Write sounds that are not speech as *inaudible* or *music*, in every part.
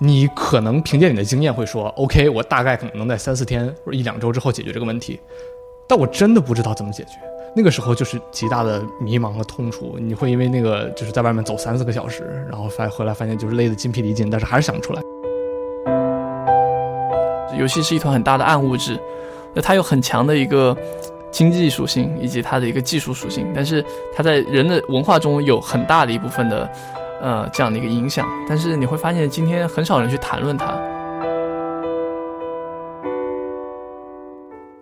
你可能凭借你的经验会说，OK，我大概可能能在三四天或者一两周之后解决这个问题，但我真的不知道怎么解决。那个时候就是极大的迷茫和痛楚，你会因为那个就是在外面走三四个小时，然后发回来发现就是累得筋疲力尽，但是还是想不出来。游戏是一团很大的暗物质，那它有很强的一个经济属性以及它的一个技术属性，但是它在人的文化中有很大的一部分的呃这样的一个影响，但是你会发现今天很少人去谈论它。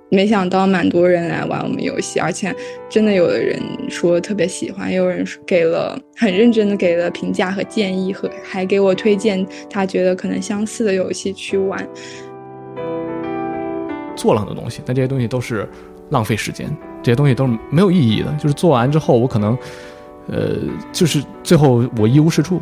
没想到蛮多人来玩我们游戏，而且真的有的人说特别喜欢，也有人给了很认真的给了评价和建议，和还给我推荐他觉得可能相似的游戏去玩。做了很多东西，但这些东西都是浪费时间，这些东西都是没有意义的。就是做完之后，我可能，呃，就是最后我一无是处。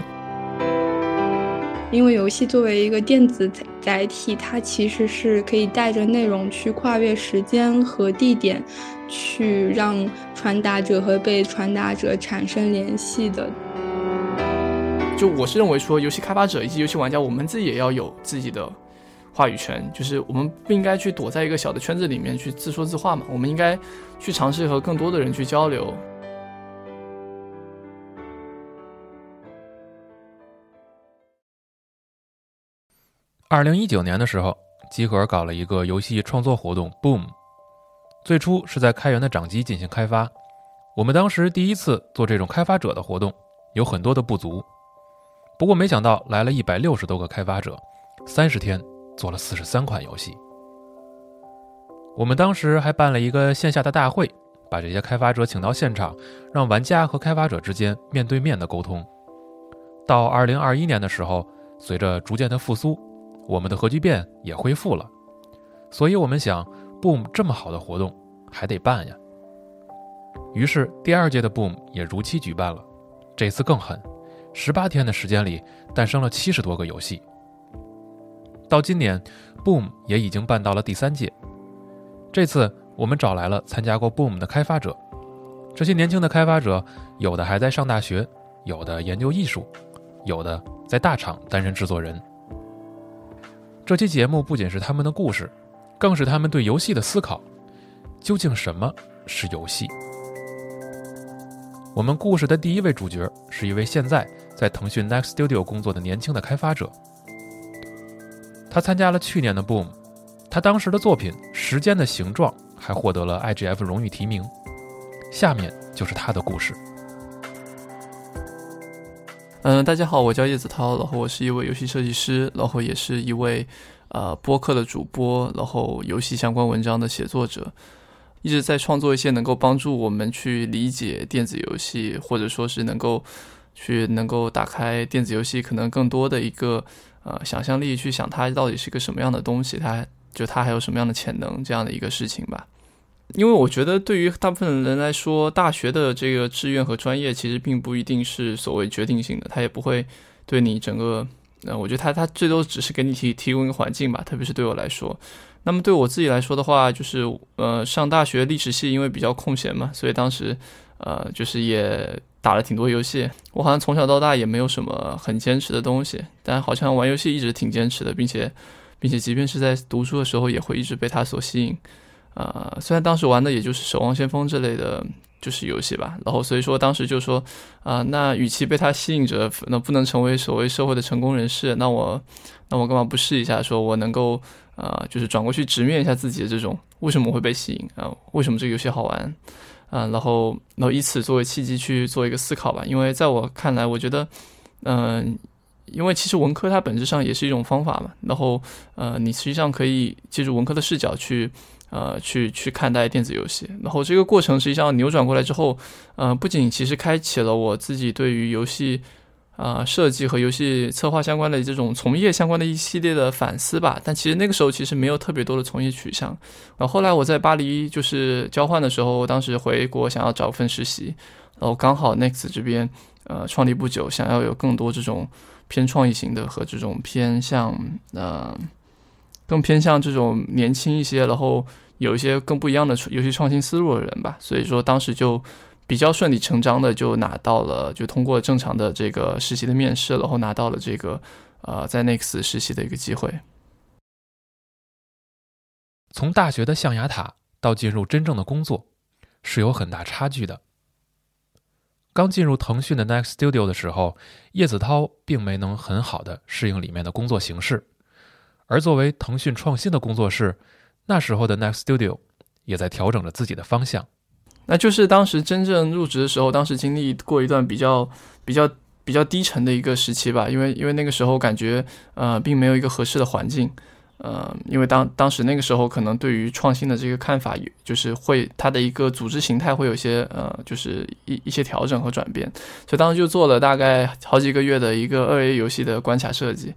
因为游戏作为一个电子载体，它其实是可以带着内容去跨越时间和地点，去让传达者和被传达者产生联系的。就我是认为说，游戏开发者以及游戏玩家，我们自己也要有自己的话语权，就是我们不应该去躲在一个小的圈子里面去自说自话嘛，我们应该去尝试和更多的人去交流。二零一九年的时候，集合搞了一个游戏创作活动，Boom。最初是在开源的掌机进行开发。我们当时第一次做这种开发者的活动，有很多的不足。不过没想到来了一百六十多个开发者，三十天做了四十三款游戏。我们当时还办了一个线下的大会，把这些开发者请到现场，让玩家和开发者之间面对面的沟通。到二零二一年的时候，随着逐渐的复苏。我们的核聚变也恢复了，所以我们想，Boom 这么好的活动还得办呀。于是第二届的 Boom 也如期举办了，这次更狠，十八天的时间里诞生了七十多个游戏。到今年，Boom 也已经办到了第三届。这次我们找来了参加过 Boom 的开发者，这些年轻的开发者有的还在上大学，有的研究艺术，有的在大厂担任制作人。这期节目不仅是他们的故事，更是他们对游戏的思考。究竟什么是游戏？我们故事的第一位主角是一位现在在腾讯 Next Studio 工作的年轻的开发者。他参加了去年的 Boom，他当时的作品《时间的形状》还获得了 IGF 荣誉提名。下面就是他的故事。嗯，大家好，我叫叶子涛，然后我是一位游戏设计师，然后也是一位呃播客的主播，然后游戏相关文章的写作者，一直在创作一些能够帮助我们去理解电子游戏，或者说是能够去能够打开电子游戏可能更多的一个呃想象力，去想它到底是个什么样的东西，它就它还有什么样的潜能这样的一个事情吧。因为我觉得，对于大部分人来说，大学的这个志愿和专业其实并不一定是所谓决定性的，它也不会对你整个，呃，我觉得它它最多只是给你提提供一个环境吧。特别是对我来说，那么对我自己来说的话，就是呃，上大学历史系因为比较空闲嘛，所以当时呃，就是也打了挺多游戏。我好像从小到大也没有什么很坚持的东西，但好像玩游戏一直挺坚持的，并且并且即便是在读书的时候，也会一直被它所吸引。呃，虽然当时玩的也就是《守望先锋》这类的，就是游戏吧。然后所以说当时就说，啊，那与其被它吸引着，那不能成为所谓社会的成功人士，那我，那我干嘛不试一下？说我能够，呃，就是转过去直面一下自己的这种为什么会被吸引啊？为什么这个游戏好玩？啊，然后，然后以此作为契机去做一个思考吧。因为在我看来，我觉得，嗯，因为其实文科它本质上也是一种方法嘛。然后，呃，你实际上可以借助文科的视角去。呃，去去看待电子游戏，然后这个过程实际上扭转过来之后，呃，不仅其实开启了我自己对于游戏啊设计和游戏策划相关的这种从业相关的一系列的反思吧。但其实那个时候其实没有特别多的从业取向。然后后来我在巴黎就是交换的时候，当时回国想要找份实习，然后刚好 Next 这边呃创立不久，想要有更多这种偏创意型的和这种偏向呃更偏向这种年轻一些，然后。有一些更不一样的游戏创新思路的人吧，所以说当时就比较顺理成章的就拿到了，就通过正常的这个实习的面试，然后拿到了这个呃在 Next 实习的一个机会。从大学的象牙塔到进入真正的工作，是有很大差距的。刚进入腾讯的 Next Studio 的时候，叶子涛并没能很好的适应里面的工作形式，而作为腾讯创新的工作室，那时候的 Next Studio 也在调整着自己的方向。那就是当时真正入职的时候，当时经历过一段比较比较比较低沉的一个时期吧，因为因为那个时候感觉呃并没有一个合适的环境。呃，因为当当时那个时候，可能对于创新的这个看法，就是会它的一个组织形态会有些呃，就是一一些调整和转变，所以当时就做了大概好几个月的一个二 A 游戏的关卡设计，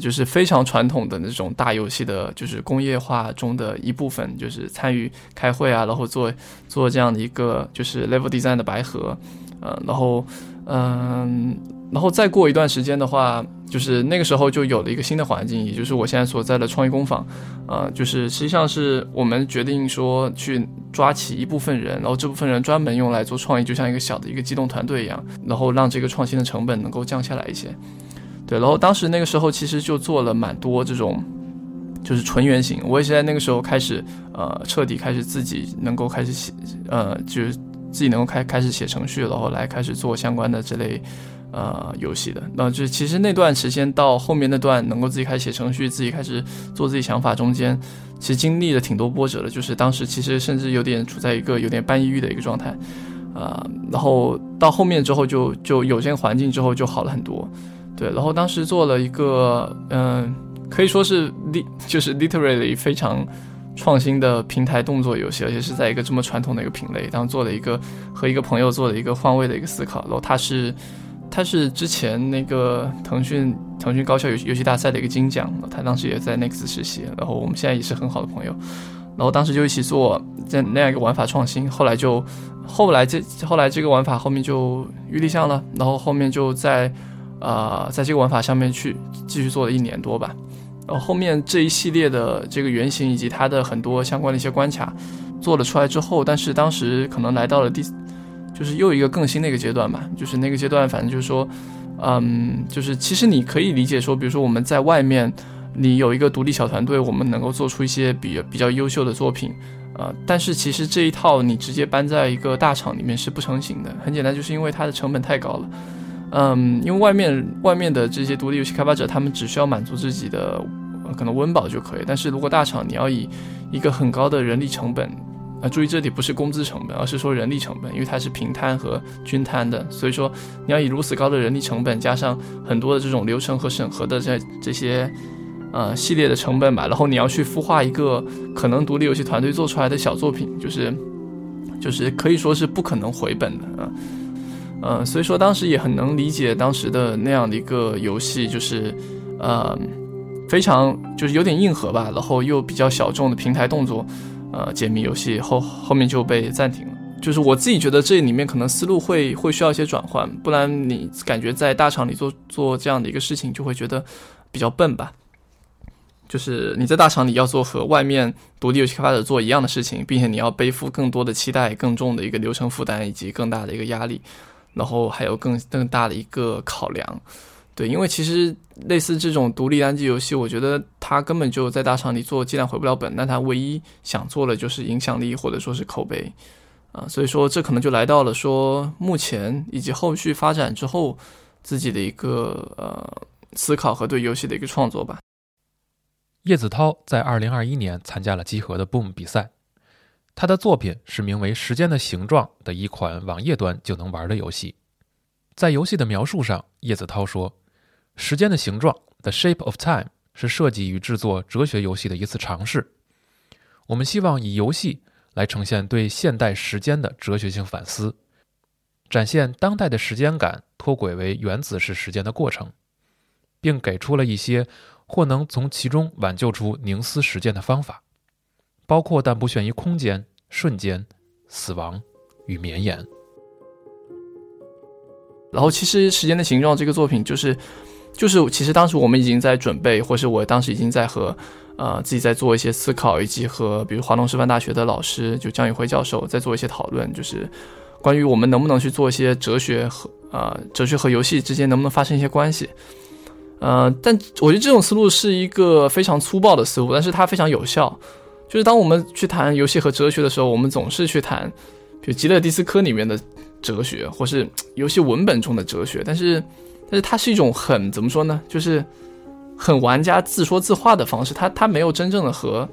就是非常传统的那种大游戏的，就是工业化中的一部分，就是参与开会啊，然后做做这样的一个就是 level design 的白盒，呃，然后嗯。然后再过一段时间的话，就是那个时候就有了一个新的环境，也就是我现在所在的创意工坊，呃，就是实际上是我们决定说去抓起一部分人，然后这部分人专门用来做创意，就像一个小的一个机动团队一样，然后让这个创新的成本能够降下来一些。对，然后当时那个时候其实就做了蛮多这种，就是纯原型。我也是在那个时候开始，呃，彻底开始自己能够开始写，呃，就是自己能够开开始写程序，然后来开始做相关的这类。呃，游戏的，那就其实那段时间到后面那段能够自己开始写程序，自己开始做自己想法中间，其实经历了挺多波折的。就是当时其实甚至有点处在一个有点半抑郁的一个状态，啊，然后到后面之后就就有这个环境之后就好了很多，对。然后当时做了一个，嗯，可以说是 li 就是 literally 非常创新的平台动作游戏，而且是在一个这么传统的一个品类，当做了一个和一个朋友做了一个换位的一个思考，然后他是。他是之前那个腾讯腾讯高校游戏游戏大赛的一个金奖，他当时也在 Next 实习，然后我们现在也是很好的朋友，然后当时就一起做在那样一个玩法创新，后来就后来这后来这个玩法后面就预立项了，然后后面就在啊在这个玩法上面去继续做了一年多吧，然后后面这一系列的这个原型以及它的很多相关的一些关卡做了出来之后，但是当时可能来到了第。就是又一个更新的一个阶段吧，就是那个阶段，反正就是说，嗯，就是其实你可以理解说，比如说我们在外面，你有一个独立小团队，我们能够做出一些比比较优秀的作品，呃，但是其实这一套你直接搬在一个大厂里面是不成型的，很简单，就是因为它的成本太高了，嗯，因为外面外面的这些独立游戏开发者，他们只需要满足自己的可能温饱就可以，但是如果大厂你要以一个很高的人力成本。啊，注意这里不是工资成本，而是说人力成本，因为它是平摊和均摊的，所以说你要以如此高的人力成本，加上很多的这种流程和审核的这这些呃系列的成本吧，然后你要去孵化一个可能独立游戏团队做出来的小作品，就是就是可以说是不可能回本的啊，嗯所以说当时也很能理解当时的那样的一个游戏，就是呃非常就是有点硬核吧，然后又比较小众的平台动作。呃，解谜游戏后后面就被暂停了。就是我自己觉得这里面可能思路会会需要一些转换，不然你感觉在大厂里做做这样的一个事情，就会觉得比较笨吧。就是你在大厂里要做和外面独立游戏开发者做一样的事情，并且你要背负更多的期待、更重的一个流程负担以及更大的一个压力，然后还有更更大的一个考量。对，因为其实类似这种独立单机游戏，我觉得它根本就在大厂里做，尽量回不了本。但它唯一想做的就是影响力或者说是口碑，啊，所以说这可能就来到了说目前以及后续发展之后自己的一个呃思考和对游戏的一个创作吧。叶子涛在二零二一年参加了集合的 Boom 比赛，他的作品是名为《时间的形状》的一款网页端就能玩的游戏。在游戏的描述上，叶子涛说。时间的形状，The Shape of Time，是设计与制作哲学游戏的一次尝试。我们希望以游戏来呈现对现代时间的哲学性反思，展现当代的时间感脱轨为原子式时间的过程，并给出了一些或能从其中挽救出凝思时间的方法，包括但不限于空间、瞬间、死亡与绵延。然后，其实《时间的形状》这个作品就是。就是，其实当时我们已经在准备，或是我当时已经在和，呃，自己在做一些思考，以及和比如华东师范大学的老师，就江宇辉教授在做一些讨论，就是关于我们能不能去做一些哲学和呃哲学和游戏之间能不能发生一些关系。呃，但我觉得这种思路是一个非常粗暴的思路，但是它非常有效。就是当我们去谈游戏和哲学的时候，我们总是去谈，比如吉勒迪斯科里面的哲学，或是游戏文本中的哲学。但是，但是它是一种很怎么说呢？就是很玩家自说自话的方式。它它没有真正的和，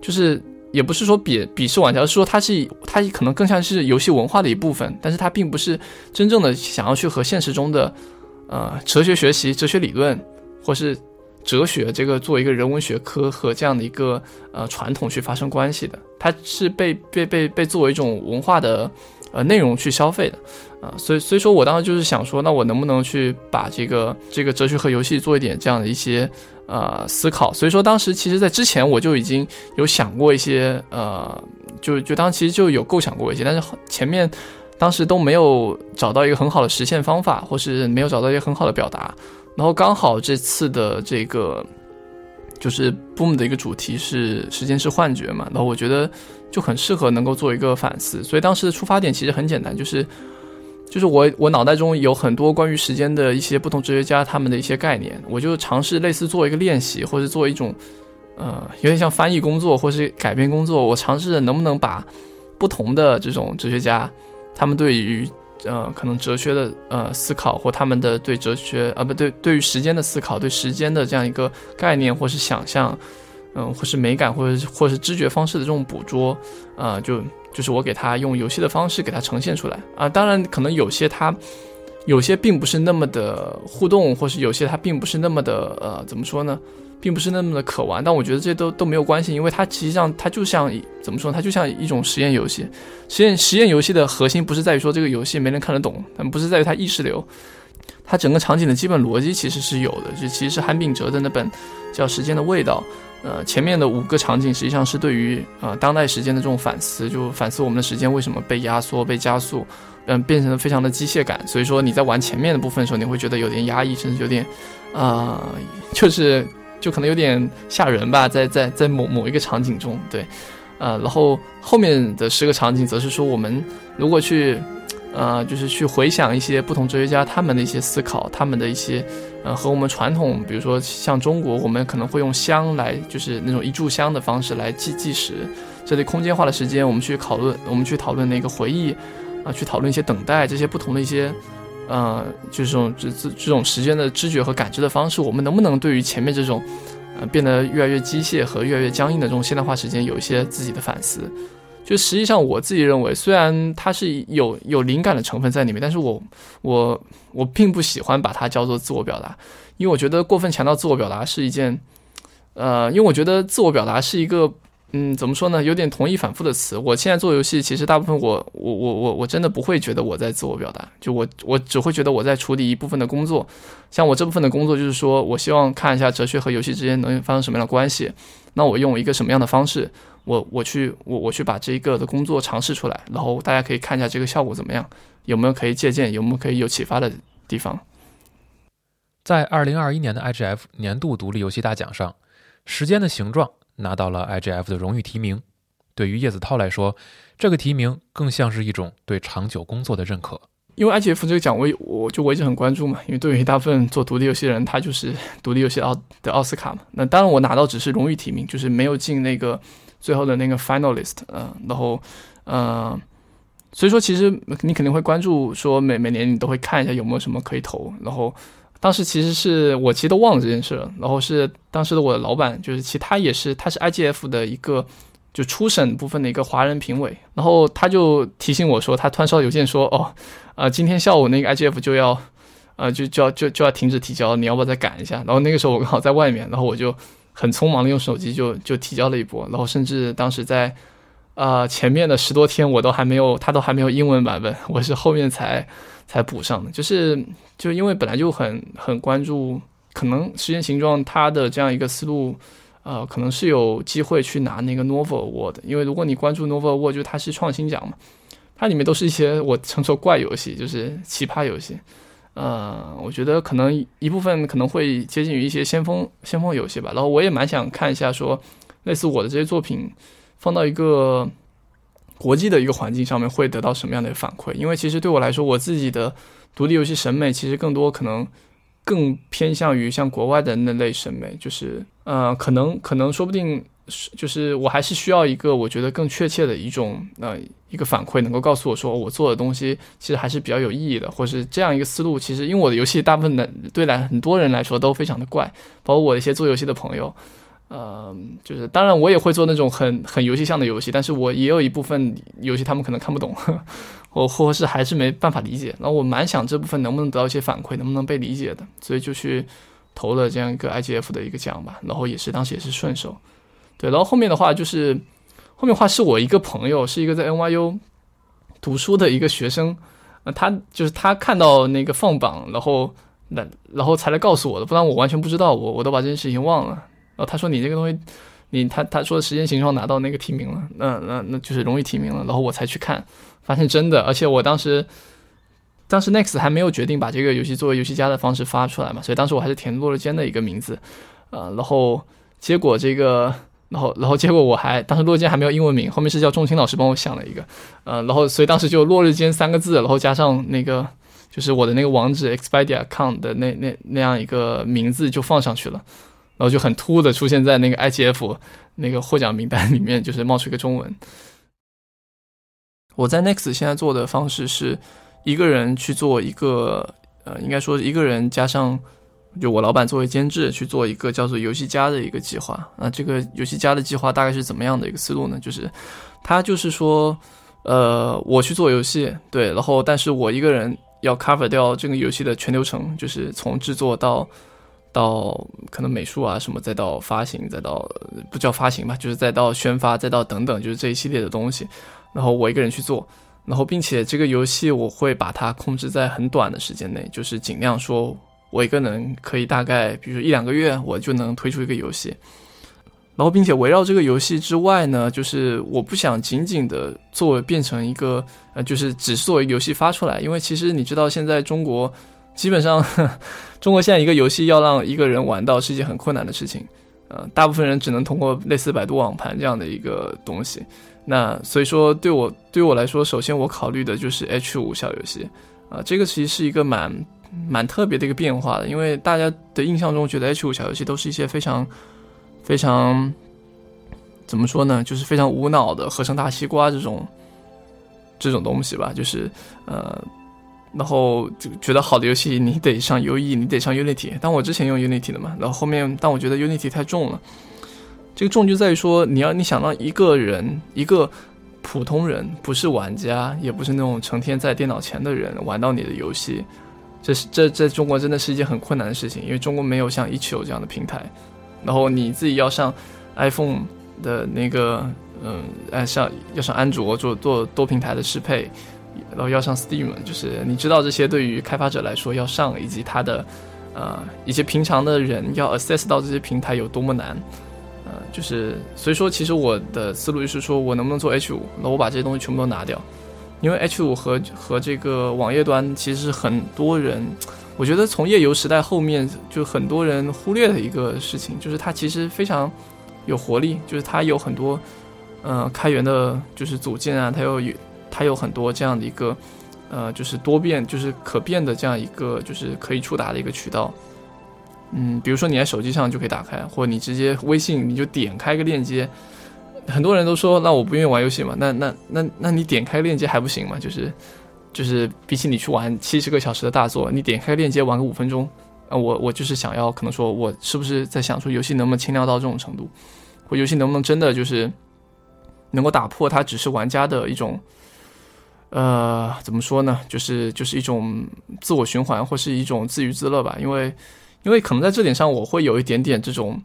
就是也不是说鄙鄙视玩家，是说它是它可能更像是游戏文化的一部分，但是它并不是真正的想要去和现实中的呃哲学学习、哲学理论，或是。哲学这个作为一个人文学科和这样的一个呃传统去发生关系的，它是被被被被作为一种文化的呃内容去消费的啊，所以所以说我当时就是想说，那我能不能去把这个这个哲学和游戏做一点这样的一些呃思考？所以说当时其实在之前我就已经有想过一些呃，就就当其实就有构想过一些，但是前面当时都没有找到一个很好的实现方法，或是没有找到一个很好的表达。然后刚好这次的这个就是 Boom 的一个主题是时间是幻觉嘛，然后我觉得就很适合能够做一个反思，所以当时的出发点其实很简单，就是就是我我脑袋中有很多关于时间的一些不同哲学家他们的一些概念，我就尝试类似做一个练习，或者做一种呃有点像翻译工作或是改编工作，我尝试着能不能把不同的这种哲学家他们对于呃，可能哲学的呃思考，或他们的对哲学啊不对，对于时间的思考，对时间的这样一个概念或是想象，嗯，或是美感，或者或是知觉方式的这种捕捉，啊，就就是我给他用游戏的方式给他呈现出来啊。当然，可能有些他有些并不是那么的互动，或是有些他并不是那么的呃，怎么说呢？并不是那么的可玩，但我觉得这都都没有关系，因为它实际上它就像怎么说，它就像一种实验游戏。实验实验游戏的核心不是在于说这个游戏没人看得懂，但不是在于它意识流，它整个场景的基本逻辑其实是有的。就其实是韩炳哲的那本叫《时间的味道》，呃，前面的五个场景实际上是对于呃当代时间的这种反思，就反思我们的时间为什么被压缩、被加速，嗯，变成了非常的机械感。所以说你在玩前面的部分的时候，你会觉得有点压抑，甚至有点啊，就是。就可能有点吓人吧，在在在某某一个场景中，对，呃，然后后面的十个场景则是说，我们如果去，呃，就是去回想一些不同哲学家他们的一些思考，他们的一些，呃，和我们传统，比如说像中国，我们可能会用香来，就是那种一炷香的方式来计计时，这类空间化的时间，我们去讨论，我们去讨论那个回忆，啊，去讨论一些等待，这些不同的一些。呃，就是这种这这这种时间的知觉和感知的方式，我们能不能对于前面这种，呃，变得越来越机械和越来越僵硬的这种现代化时间有一些自己的反思？就实际上我自己认为，虽然它是有有灵感的成分在里面，但是我我我并不喜欢把它叫做自我表达，因为我觉得过分强调自我表达是一件，呃，因为我觉得自我表达是一个。嗯，怎么说呢？有点同意反复的词。我现在做游戏，其实大部分我我我我我真的不会觉得我在自我表达，就我我只会觉得我在处理一部分的工作。像我这部分的工作，就是说我希望看一下哲学和游戏之间能发生什么样的关系。那我用一个什么样的方式，我我去我我去把这一个的工作尝试出来，然后大家可以看一下这个效果怎么样，有没有可以借鉴，有没有可以有启发的地方。在二零二一年的 IGF 年度独立游戏大奖上，《时间的形状》。拿到了 IGF 的荣誉提名，对于叶子涛来说，这个提名更像是一种对长久工作的认可。因为 IGF 这个奖，我我就我一直很关注嘛。因为对于大部分做独立游戏的人，他就是独立游戏奥的奥斯卡嘛。那当然，我拿到只是荣誉提名，就是没有进那个最后的那个 finalist。嗯，然后，嗯，所以说其实你肯定会关注，说每每年你都会看一下有没有什么可以投，然后。当时其实是我其实都忘了这件事了，然后是当时的我的老板，就是其他也是，他是 IGF 的一个就初审部分的一个华人评委，然后他就提醒我说，他突然收到邮件说，哦，呃，今天下午那个 IGF 就要，呃，就就要就就要停止提交，你要不要再赶一下？然后那个时候我刚好在外面，然后我就很匆忙的用手机就就提交了一波，然后甚至当时在，呃，前面的十多天我都还没有，他都还没有英文版本，*laughs* 我是后面才。才补上的，就是就因为本来就很很关注，可能时间形状它的这样一个思路，呃，可能是有机会去拿那个 Novel Award，因为如果你关注 Novel Award，就它是创新奖嘛，它里面都是一些我称作怪游戏，就是奇葩游戏，呃，我觉得可能一部分可能会接近于一些先锋先锋游戏吧，然后我也蛮想看一下说，类似我的这些作品放到一个。国际的一个环境上面会得到什么样的反馈。因为其实对我来说，我自己的独立游戏审美其实更多可能更偏向于像国外的那类审美，就是呃，可能可能说不定。是，就是我还是需要一个我觉得更确切的一种呃一个反馈，能够告诉我说我做的东西其实还是比较有意义的，或是这样一个思路。其实因为我的游戏大部分的对来很多人来说都非常的怪，包括我一些做游戏的朋友，呃，就是当然我也会做那种很很游戏向的游戏，但是我也有一部分游戏他们可能看不懂，*laughs* 我或是还是没办法理解。然后我蛮想这部分能不能得到一些反馈，能不能被理解的，所以就去投了这样一个 IGF 的一个奖吧。然后也是当时也是顺手。对，然后后面的话就是，后面的话是我一个朋友，是一个在 NYU 读书的一个学生，呃，他就是他看到那个放榜，然后那然后才来告诉我的，不然我完全不知道，我我都把这件事情忘了。然后他说你这个东西，你他他说时间形状拿到那个提名了，那那那就是容易提名了，然后我才去看，发现真的，而且我当时当时 Next 还没有决定把这个游戏作为游戏家的方式发出来嘛，所以当时我还是填落日间的一个名字，呃，然后结果这个。然后，然后结果我还当时落日间还没有英文名，后面是叫仲青老师帮我想了一个，呃，然后所以当时就落日间三个字，然后加上那个就是我的那个网址 expedia.com 的那那那样一个名字就放上去了，然后就很突兀的出现在那个 IGF 那个获奖名单里面，就是冒出一个中文。我在 Next 现在做的方式是一个人去做一个，呃，应该说一个人加上。就我老板作为监制去做一个叫做游戏家的一个计划，那这个游戏家的计划大概是怎么样的一个思路呢？就是他就是说，呃，我去做游戏，对，然后但是我一个人要 cover 掉这个游戏的全流程，就是从制作到到可能美术啊什么，再到发行，再到不叫发行吧，就是再到宣发，再到等等，就是这一系列的东西，然后我一个人去做，然后并且这个游戏我会把它控制在很短的时间内，就是尽量说。我一个人可以大概，比如说一两个月，我就能推出一个游戏。然后，并且围绕这个游戏之外呢，就是我不想仅仅的作为变成一个，呃，就是只是作为游戏发出来。因为其实你知道，现在中国基本上，*laughs* 中国现在一个游戏要让一个人玩到是一件很困难的事情。呃，大部分人只能通过类似百度网盘这样的一个东西。那所以说，对我对我来说，首先我考虑的就是 H 五小游戏。啊，这个其实是一个蛮。蛮特别的一个变化的，因为大家的印象中觉得 H 五小游戏都是一些非常非常怎么说呢，就是非常无脑的合成大西瓜这种这种东西吧，就是呃，然后就觉得好的游戏你得上 U E，你得上 Unity。但我之前用 Unity 的嘛，然后后面但我觉得 Unity 太重了，这个重就在于说你要你想让一个人一个普通人，不是玩家，也不是那种成天在电脑前的人玩到你的游戏。这是这在中国真的是一件很困难的事情，因为中国没有像 itch 这样的平台，然后你自己要上 iPhone 的那个，嗯，哎，上要上安卓做做多平台的适配，然后要上 Steam，就是你知道这些对于开发者来说要上，以及他的呃一些平常的人要 access 到这些平台有多么难，呃，就是所以说其实我的思路就是说我能不能做 H 五，那我把这些东西全部都拿掉。因为 H 五和和这个网页端其实是很多人，我觉得从页游时代后面就很多人忽略的一个事情，就是它其实非常有活力，就是它有很多呃开源的，就是组件啊，它有它有很多这样的一个呃就是多变就是可变的这样一个就是可以触达的一个渠道。嗯，比如说你在手机上就可以打开，或者你直接微信你就点开一个链接。很多人都说，那我不愿意玩游戏嘛？那那那那你点开链接还不行吗？就是，就是比起你去玩七十个小时的大作，你点开链接玩个五分钟，啊，我我就是想要，可能说我是不是在想说游戏能不能轻量到这种程度，或游戏能不能真的就是能够打破它只是玩家的一种，呃，怎么说呢？就是就是一种自我循环或是一种自娱自乐吧。因为因为可能在这点上我会有一点点这种。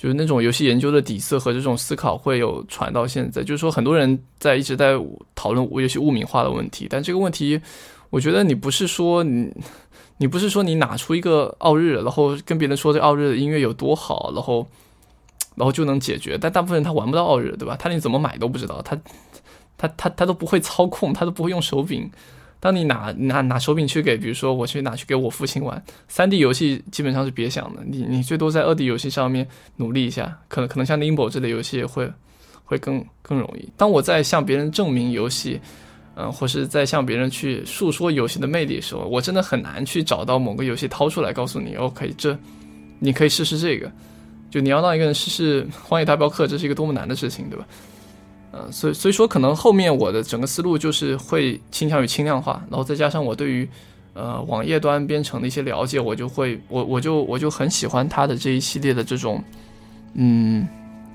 就是那种游戏研究的底色和这种思考会有传到现在，就是说很多人在一直在讨论游戏物名化的问题，但这个问题，我觉得你不是说你，你不是说你拿出一个奥日，然后跟别人说这奥日的音乐有多好，然后，然后就能解决。但大部分人他玩不到奥日，对吧？他连怎么买都不知道，他，他他他都不会操控，他都不会用手柄。当你拿拿拿手柄去给，比如说我去拿去给我父亲玩三 D 游戏，基本上是别想的。你你最多在二 D 游戏上面努力一下，可能可能像 Limbo 这类游戏会会更更容易。当我在向别人证明游戏，嗯，或是在向别人去诉说游戏的魅力的时候，我真的很难去找到某个游戏掏出来告诉你，OK，这你可以试试这个。就你要让一个人试试《荒野大镖客》，这是一个多么难的事情，对吧？呃，所以所以说，可能后面我的整个思路就是会倾向于轻量化，然后再加上我对于呃网页端编程的一些了解，我就会我我就我就很喜欢它的这一系列的这种嗯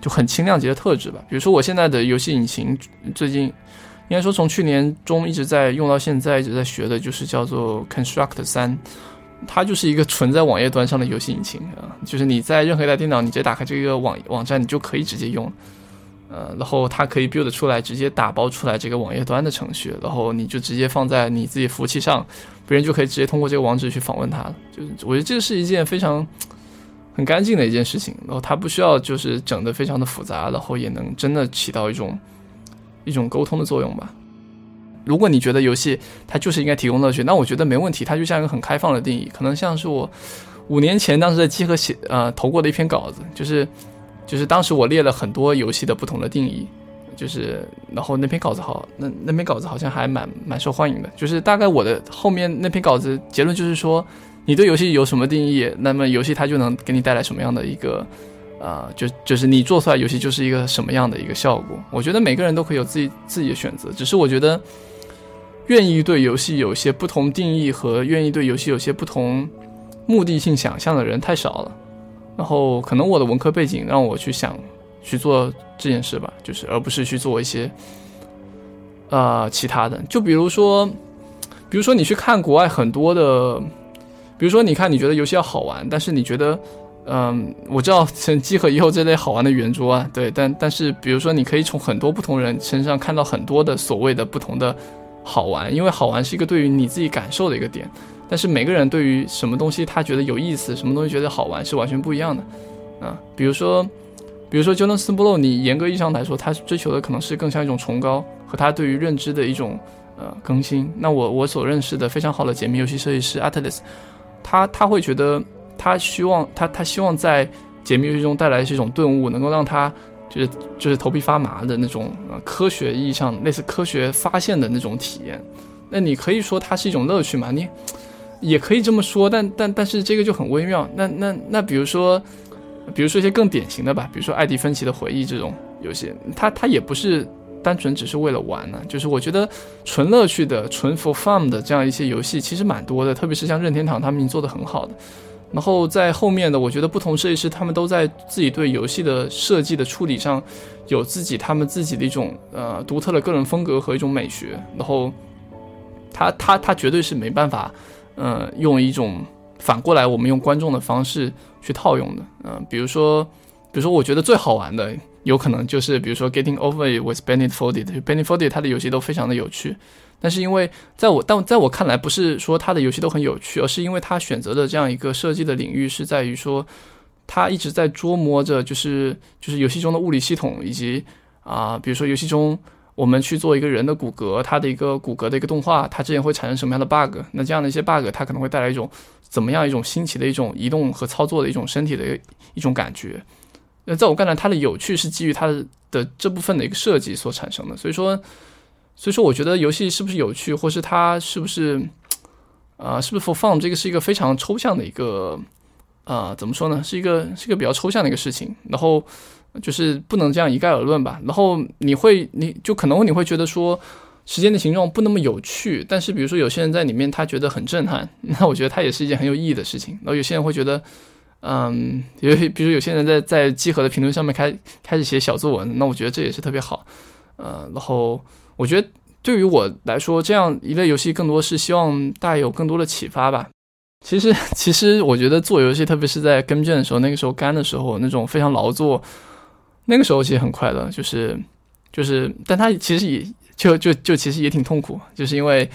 就很轻量级的特质吧。比如说我现在的游戏引擎，最近应该说从去年中一直在用到现在，一直在学的就是叫做 Construct 三。它就是一个存在网页端上的游戏引擎啊，就是你在任何一台电脑，你直接打开这个网网站，你就可以直接用，呃，然后它可以 build 出来，直接打包出来这个网页端的程序，然后你就直接放在你自己服务器上，别人就可以直接通过这个网址去访问它。就是我觉得这是一件非常很干净的一件事情，然后它不需要就是整的非常的复杂，然后也能真的起到一种一种沟通的作用吧。如果你觉得游戏它就是应该提供乐趣，那我觉得没问题。它就像一个很开放的定义，可能像是我五年前当时在集合写呃投过的一篇稿子，就是就是当时我列了很多游戏的不同的定义，就是然后那篇稿子好，那那篇稿子好像还蛮蛮受欢迎的。就是大概我的后面那篇稿子结论就是说，你对游戏有什么定义，那么游戏它就能给你带来什么样的一个呃，就就是你做出来游戏就是一个什么样的一个效果。我觉得每个人都可以有自己自己的选择，只是我觉得。愿意对游戏有些不同定义和愿意对游戏有些不同目的性想象的人太少了，然后可能我的文科背景让我去想去做这件事吧，就是而不是去做一些呃其他的，就比如说，比如说你去看国外很多的，比如说你看你觉得游戏要好玩，但是你觉得嗯，我知道像机和以后这类好玩的圆桌啊，对，但但是比如说你可以从很多不同人身上看到很多的所谓的不同的。好玩，因为好玩是一个对于你自己感受的一个点，但是每个人对于什么东西他觉得有意思，什么东西觉得好玩是完全不一样的，啊，比如说，比如说 Jonathan Blow，你严格意义上来说，他追求的可能是更像一种崇高和他对于认知的一种呃更新。那我我所认识的非常好的解密游戏设计师 Atlas，他他会觉得他希望他他希望在解密游戏中带来是一种顿悟，能够让他。就是就是头皮发麻的那种呃科学意义上类似科学发现的那种体验，那你可以说它是一种乐趣嘛？你也可以这么说，但但但是这个就很微妙。那那那比如说，比如说一些更典型的吧，比如说艾迪芬奇的回忆这种游戏，它它也不是单纯只是为了玩呢。就是我觉得纯乐趣的、纯 for fun 的这样一些游戏其实蛮多的，特别是像任天堂他们已经做的很好的。然后在后面的，我觉得不同设计师他们都在自己对游戏的设计的处理上，有自己他们自己的一种呃独特的个人风格和一种美学。然后，他他他绝对是没办法，呃，用一种反过来我们用观众的方式去套用的。嗯，比如说，比如说，我觉得最好玩的有可能就是比如说 Getting Over With Benny Foddy，Benny Foddy 他的游戏都非常的有趣。但是因为在我但在我看来，不是说他的游戏都很有趣，而是因为他选择的这样一个设计的领域是在于说，他一直在琢磨着，就是就是游戏中的物理系统，以及啊，比如说游戏中我们去做一个人的骨骼，它的一个骨骼的一个动画，它之前会产生什么样的 bug？那这样的一些 bug，它可能会带来一种怎么样一种新奇的一种移动和操作的一种身体的一种感觉。那在我看来，它的有趣是基于它的的这部分的一个设计所产生的，所以说。所以说，我觉得游戏是不是有趣，或是它是不是，啊，是不是 for fun，这个是一个非常抽象的一个，啊，怎么说呢？是一个是一个比较抽象的一个事情。然后就是不能这样一概而论吧。然后你会，你就可能你会觉得说，时间的形状不那么有趣。但是比如说有些人在里面他觉得很震撼，那我觉得他也是一件很有意义的事情。然后有些人会觉得，嗯，有比如有些人在在集合的评论上面开开始写小作文，那我觉得这也是特别好。呃，然后。我觉得对于我来说，这样一类游戏更多是希望大家有更多的启发吧。其实，其实我觉得做游戏，特别是在跟卷的时候，那个时候干的时候，那种非常劳作，那个时候其实很快乐。就是，就是，但他其实也就就就其实也挺痛苦，就是因为，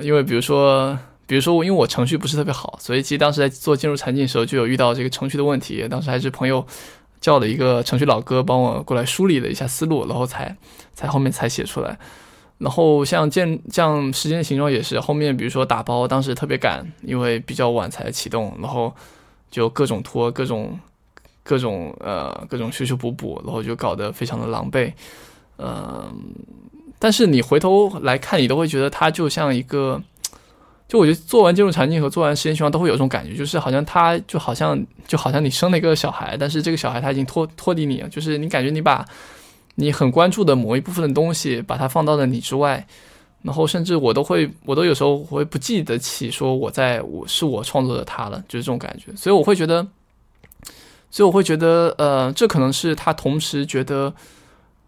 因为比如说，比如说我因为我程序不是特别好，所以其实当时在做进入场景的时候就有遇到这个程序的问题。当时还是朋友。叫了一个程序老哥帮我过来梳理了一下思路，然后才才后面才写出来。然后像建像时间的形状也是后面，比如说打包，当时特别赶，因为比较晚才启动，然后就各种拖，各种各种呃各种修修补补，然后就搞得非常的狼狈，嗯，但是你回头来看，你都会觉得它就像一个，就我觉得做完进入场景和做完时间循环都会有一种感觉，就是好像它就好像就好像你生了一个小孩，但是这个小孩他已经脱脱离你了，就是你感觉你把你很关注的某一部分的东西，把它放到了你之外。然后甚至我都会，我都有时候会不记得起说我在我是我创作的他了，就是这种感觉。所以我会觉得，所以我会觉得，呃，这可能是他同时觉得，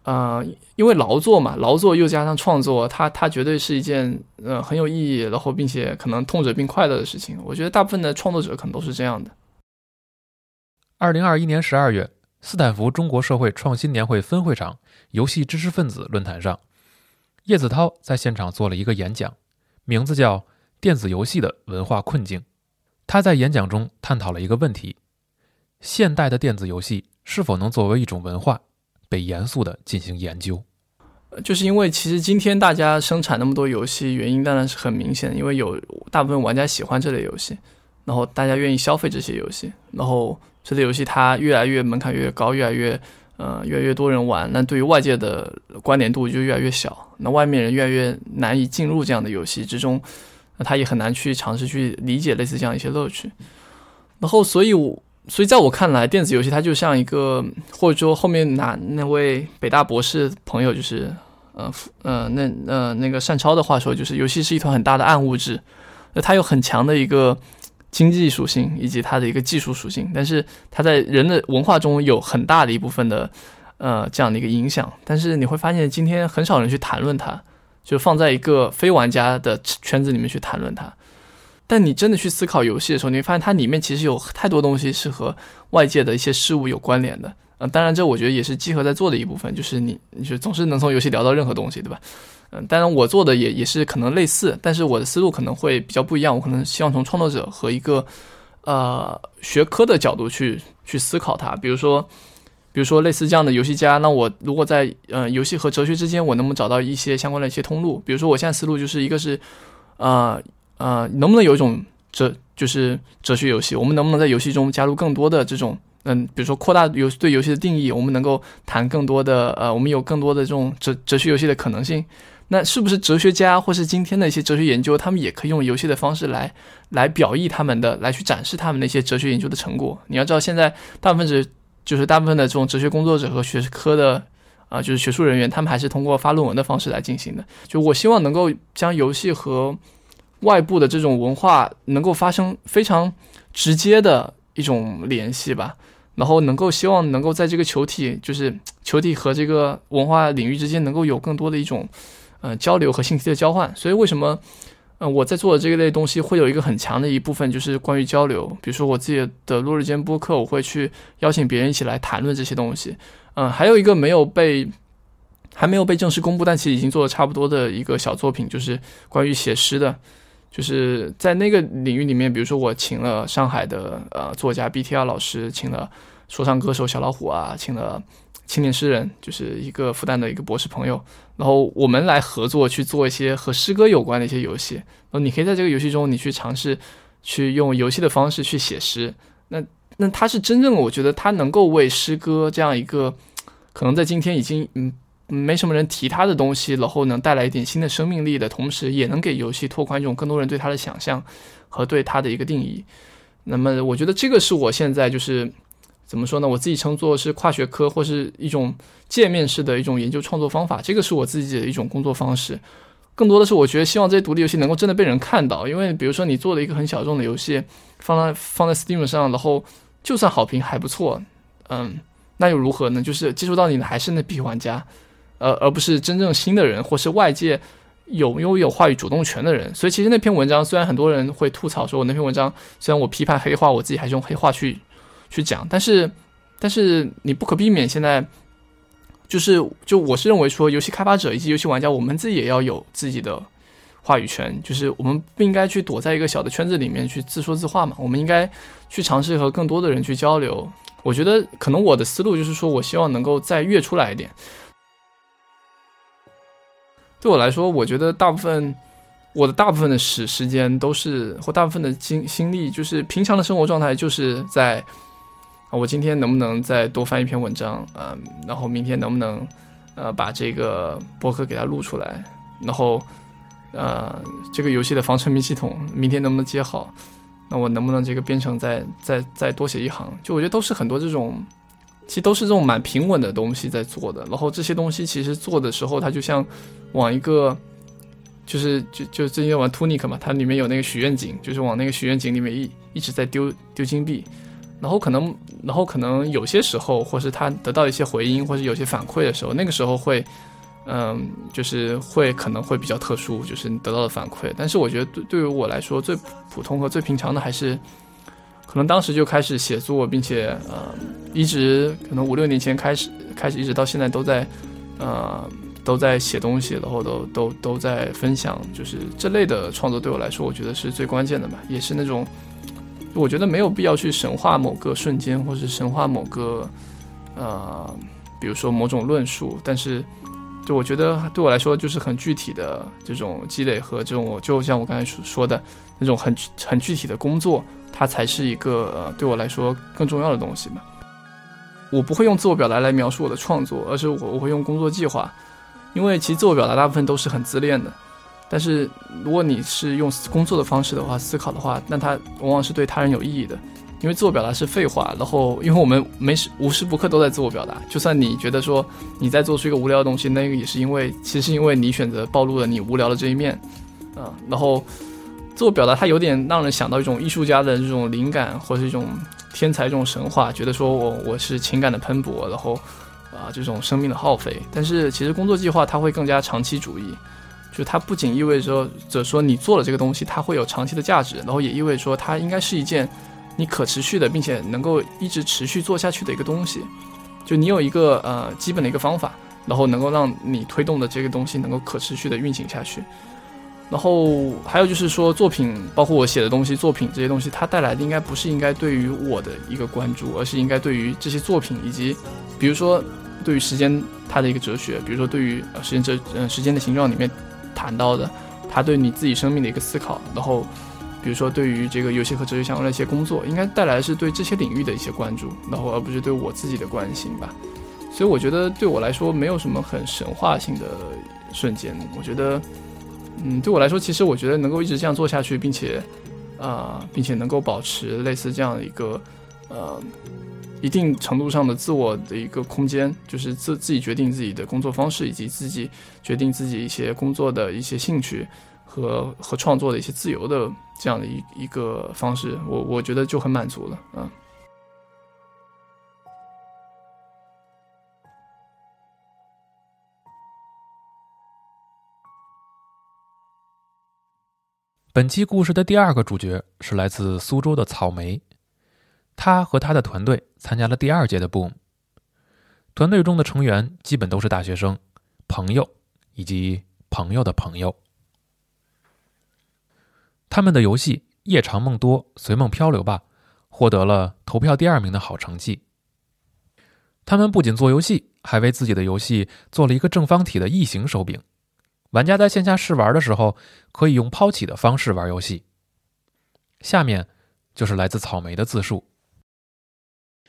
呃，因为劳作嘛，劳作又加上创作，他他绝对是一件呃很有意义，然后并且可能痛者并快乐的事情。我觉得大部分的创作者可能都是这样的。二零二一年十二月，斯坦福中国社会创新年会分会场游戏知识分子论坛上。叶子涛在现场做了一个演讲，名字叫《电子游戏的文化困境》。他在演讲中探讨了一个问题：现代的电子游戏是否能作为一种文化，被严肃地进行研究？就是因为其实今天大家生产那么多游戏，原因当然是很明显，因为有大部分玩家喜欢这类游戏，然后大家愿意消费这些游戏，然后这类游戏它越来越门槛越高，越来越。呃，越来越多人玩，那对于外界的关联度就越来越小。那外面人越来越难以进入这样的游戏之中，那他也很难去尝试去理解类似这样一些乐趣。然后，所以，我所以在我看来，电子游戏它就像一个，或者说后面那那位北大博士朋友，就是呃呃那呃那个单超的话说，就是游戏是一团很大的暗物质，那它有很强的一个。经济属性以及它的一个技术属性，但是它在人的文化中有很大的一部分的，呃，这样的一个影响。但是你会发现，今天很少人去谈论它，就放在一个非玩家的圈子里面去谈论它。但你真的去思考游戏的时候，你会发现它里面其实有太多东西是和外界的一些事物有关联的。嗯，当然，这我觉得也是集合在做的一部分，就是你，你就总是能从游戏聊到任何东西，对吧？嗯，当然我做的也也是可能类似，但是我的思路可能会比较不一样。我可能希望从创作者和一个呃学科的角度去去思考它。比如说，比如说类似这样的游戏家，那我如果在呃游戏和哲学之间，我能不能找到一些相关的一些通路？比如说，我现在思路就是一个是呃呃，能不能有一种哲就是哲学游戏？我们能不能在游戏中加入更多的这种嗯，比如说扩大游对游戏的定义？我们能够谈更多的呃，我们有更多的这种哲哲学游戏的可能性？那是不是哲学家或是今天的一些哲学研究，他们也可以用游戏的方式来来表意他们的，来去展示他们那些哲学研究的成果？你要知道，现在大部分是就是大部分的这种哲学工作者和学科的啊，就是学术人员，他们还是通过发论文的方式来进行的。就我希望能够将游戏和外部的这种文化能够发生非常直接的一种联系吧，然后能够希望能够在这个球体，就是 *tsk* 球体和这个文化领域之间能够有更多的一种。呃，交流和信息的交换，所以为什么，呃，我在做的这一类东西会有一个很强的一部分，就是关于交流。比如说我自己的落日间播客，我会去邀请别人一起来谈论这些东西。嗯，还有一个没有被，还没有被正式公布，但其实已经做的差不多的一个小作品，就是关于写诗的。就是在那个领域里面，比如说我请了上海的呃作家 BTR 老师，请了说唱歌手小老虎啊，请了。青年诗人就是一个复旦的一个博士朋友，然后我们来合作去做一些和诗歌有关的一些游戏。然后你可以在这个游戏中，你去尝试去用游戏的方式去写诗。那那它是真正我觉得它能够为诗歌这样一个可能在今天已经嗯没什么人提它的东西，然后能带来一点新的生命力的同时，也能给游戏拓宽一种更多人对它的想象和对它的一个定义。那么我觉得这个是我现在就是。怎么说呢？我自己称作是跨学科或是一种界面式的一种研究创作方法，这个是我自己的一种工作方式。更多的是，我觉得希望这些独立游戏能够真的被人看到。因为比如说，你做了一个很小众的游戏，放在放在 Steam 上，然后就算好评还不错，嗯，那又如何呢？就是接触到你的还是那批玩家，呃，而不是真正新的人，或是外界有拥有话语主动权的人。所以，其实那篇文章虽然很多人会吐槽说，我那篇文章虽然我批判黑化，我自己还是用黑话去。去讲，但是，但是你不可避免，现在就是就我是认为说，游戏开发者以及游戏玩家，我们自己也要有自己的话语权，就是我们不应该去躲在一个小的圈子里面去自说自话嘛，我们应该去尝试和更多的人去交流。我觉得可能我的思路就是说，我希望能够再跃出来一点。对我来说，我觉得大部分我的大部分的时时间都是或大部分的精心力，就是平常的生活状态就是在。啊，我今天能不能再多翻一篇文章？嗯，然后明天能不能呃把这个博客给它录出来？然后呃这个游戏的防沉迷系统明天能不能接好？那我能不能这个编程再再再多写一行？就我觉得都是很多这种，其实都是这种蛮平稳的东西在做的。然后这些东西其实做的时候，它就像往一个。就是就就最近玩 Tunic 嘛，它里面有那个许愿井，就是往那个许愿井里面一一直在丢丢金币，然后可能然后可能有些时候，或是他得到一些回音，或是有些反馈的时候，那个时候会，嗯，就是会可能会比较特殊，就是你得到的反馈。但是我觉得对对于我来说，最普通和最平常的还是，可能当时就开始写作，并且呃一直可能五六年前开始开始一直到现在都在，呃。都在写东西，然后都都都在分享，就是这类的创作对我来说，我觉得是最关键的嘛，也是那种，我觉得没有必要去神话某个瞬间，或是神话某个，呃，比如说某种论述，但是，就我觉得对我来说，就是很具体的这种积累和这种，就像我刚才说说的那种很很具体的工作，它才是一个呃对我来说更重要的东西嘛。我不会用自我表达来描述我的创作，而是我我会用工作计划。因为其实自我表达大部分都是很自恋的，但是如果你是用工作的方式的话思考的话，那它往往是对他人有意义的。因为自我表达是废话，然后因为我们没时无时不刻都在自我表达，就算你觉得说你在做出一个无聊的东西，那个也是因为其实是因为你选择暴露了你无聊的这一面，啊，然后自我表达它有点让人想到一种艺术家的这种灵感或者是一种天才这种神话，觉得说我我是情感的喷薄，然后。啊，这种生命的耗费，但是其实工作计划它会更加长期主义，就它不仅意味着着说你做了这个东西，它会有长期的价值，然后也意味着说它应该是一件你可持续的，并且能够一直持续做下去的一个东西。就你有一个呃基本的一个方法，然后能够让你推动的这个东西能够可持续的运行下去。然后还有就是说作品，包括我写的东西，作品这些东西，它带来的应该不是应该对于我的一个关注，而是应该对于这些作品以及比如说。对于时间，它的一个哲学，比如说对于时间哲，嗯时间的形状里面谈到的，它对你自己生命的一个思考，然后比如说对于这个游戏和哲学相关的一些工作，应该带来的是对这些领域的一些关注，然后而不是对我自己的关心吧。所以我觉得对我来说没有什么很神话性的瞬间。我觉得，嗯，对我来说，其实我觉得能够一直这样做下去，并且啊，并且能够保持类似这样的一个呃。一定程度上的自我的一个空间，就是自自己决定自己的工作方式，以及自己决定自己一些工作的一些兴趣和和创作的一些自由的这样的一一个方式，我我觉得就很满足了啊。本期故事的第二个主角是来自苏州的草莓。他和他的团队参加了第二届的 Boom，团队中的成员基本都是大学生、朋友以及朋友的朋友。他们的游戏《夜长梦多》《随梦漂流吧》获得了投票第二名的好成绩。他们不仅做游戏，还为自己的游戏做了一个正方体的异形手柄，玩家在线下试玩的时候可以用抛起的方式玩游戏。下面就是来自草莓的自述。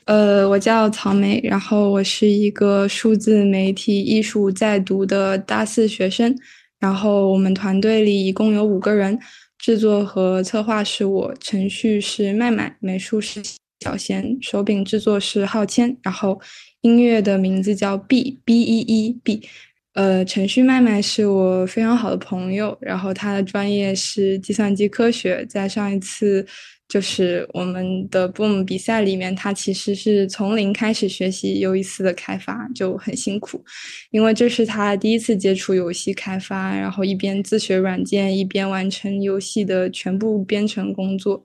呃，我叫草莓，然后我是一个数字媒体艺术在读的大四学生，然后我们团队里一共有五个人，制作和策划是我，程序是麦麦，美术是小贤，手柄制作是浩谦，然后音乐的名字叫 B B E E B，呃，程序麦麦是我非常好的朋友，然后他的专业是计算机科学，在上一次。就是我们的 Boom 比赛里面，他其实是从零开始学习又一次的开发，就很辛苦，因为这是他第一次接触游戏开发，然后一边自学软件，一边完成游戏的全部编程工作。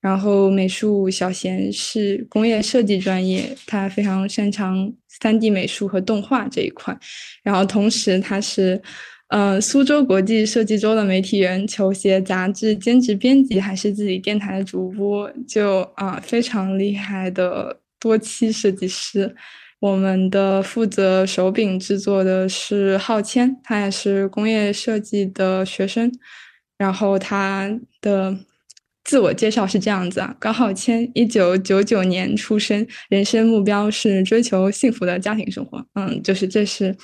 然后美术小贤是工业设计专业，他非常擅长三 D 美术和动画这一块，然后同时他是。呃，苏州国际设计周的媒体人、球鞋杂志兼职编辑，还是自己电台的主播，就啊非常厉害的多期设计师。我们的负责手柄制作的是浩谦，他也是工业设计的学生，然后他的自我介绍是这样子啊，高浩谦，一九九九年出生，人生目标是追求幸福的家庭生活。嗯，就是这是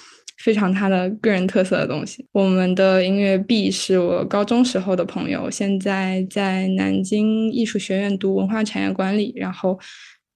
非常他的个人特色的东西。我们的音乐 B 是我高中时候的朋友，现在在南京艺术学院读文化产业管理，然后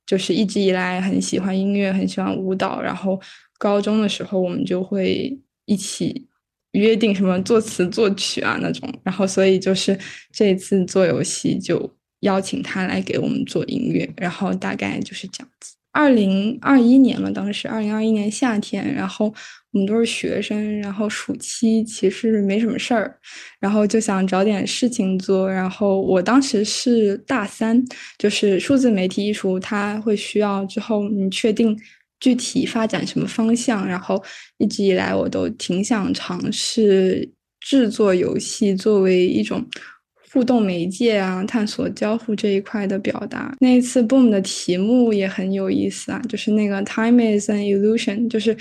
就是一直以来很喜欢音乐，很喜欢舞蹈，然后高中的时候我们就会一起。约定什么作词作曲啊那种，然后所以就是这一次做游戏就邀请他来给我们做音乐，然后大概就是这样子。二零二一年嘛，当时二零二一年夏天，然后我们都是学生，然后暑期其实没什么事儿，然后就想找点事情做。然后我当时是大三，就是数字媒体艺术，它会需要之后你确定。具体发展什么方向？然后一直以来我都挺想尝试制作游戏作为一种互动媒介啊，探索交互这一块的表达。那一次 Boom 的题目也很有意思啊，就是那个 Time is an illusion，就是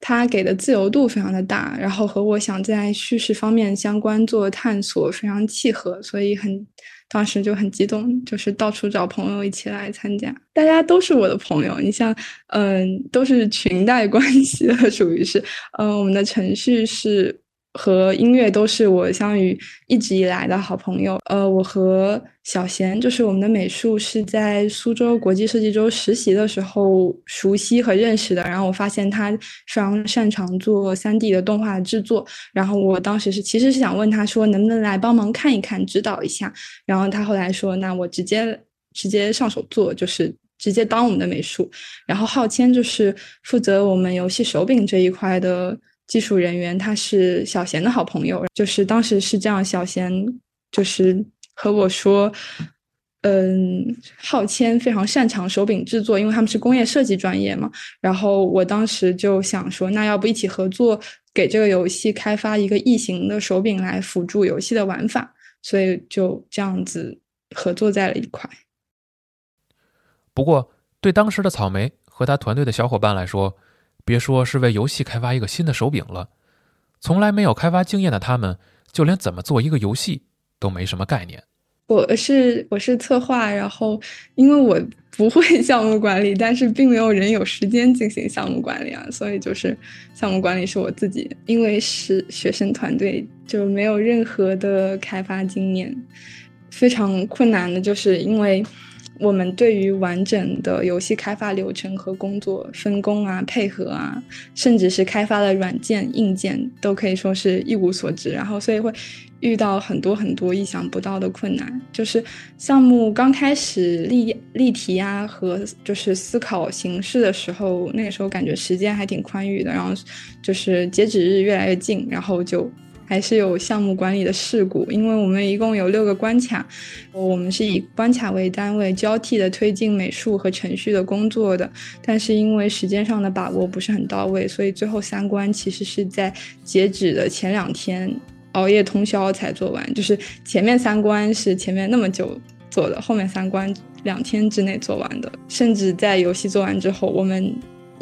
它给的自由度非常的大，然后和我想在叙事方面相关做探索非常契合，所以很。当时就很激动，就是到处找朋友一起来参加，大家都是我的朋友。你像，嗯，都是裙带关系的，属于是，嗯，我们的程序是。和音乐都是我相于一直以来的好朋友。呃，我和小贤就是我们的美术是在苏州国际设计周实习的时候熟悉和认识的。然后我发现他非常擅长做三 D 的动画制作。然后我当时是其实是想问他说能不能来帮忙看一看指导一下。然后他后来说那我直接直接上手做，就是直接当我们的美术。然后浩谦就是负责我们游戏手柄这一块的。技术人员他是小贤的好朋友，就是当时是这样，小贤就是和我说，嗯，浩谦非常擅长手柄制作，因为他们是工业设计专业嘛。然后我当时就想说，那要不一起合作，给这个游戏开发一个异形的手柄来辅助游戏的玩法，所以就这样子合作在了一块。不过，对当时的草莓和他团队的小伙伴来说，别说是为游戏开发一个新的手柄了，从来没有开发经验的他们，就连怎么做一个游戏都没什么概念。我是我是策划，然后因为我不会 *laughs* 项目管理，但是并没有人有时间进行项目管理啊，所以就是项目管理是我自己。因为是学生团队，就没有任何的开发经验，非常困难的，就是因为。我们对于完整的游戏开发流程和工作分工啊、配合啊，甚至是开发的软件、硬件，都可以说是一无所知。然后，所以会遇到很多很多意想不到的困难。就是项目刚开始立立题啊，和就是思考形式的时候，那个时候感觉时间还挺宽裕的。然后就是截止日越来越近，然后就。还是有项目管理的事故，因为我们一共有六个关卡，我们是以关卡为单位交替的推进美术和程序的工作的，但是因为时间上的把握不是很到位，所以最后三关其实是在截止的前两天熬夜通宵才做完，就是前面三关是前面那么久做的，后面三关两天之内做完的，甚至在游戏做完之后，我们。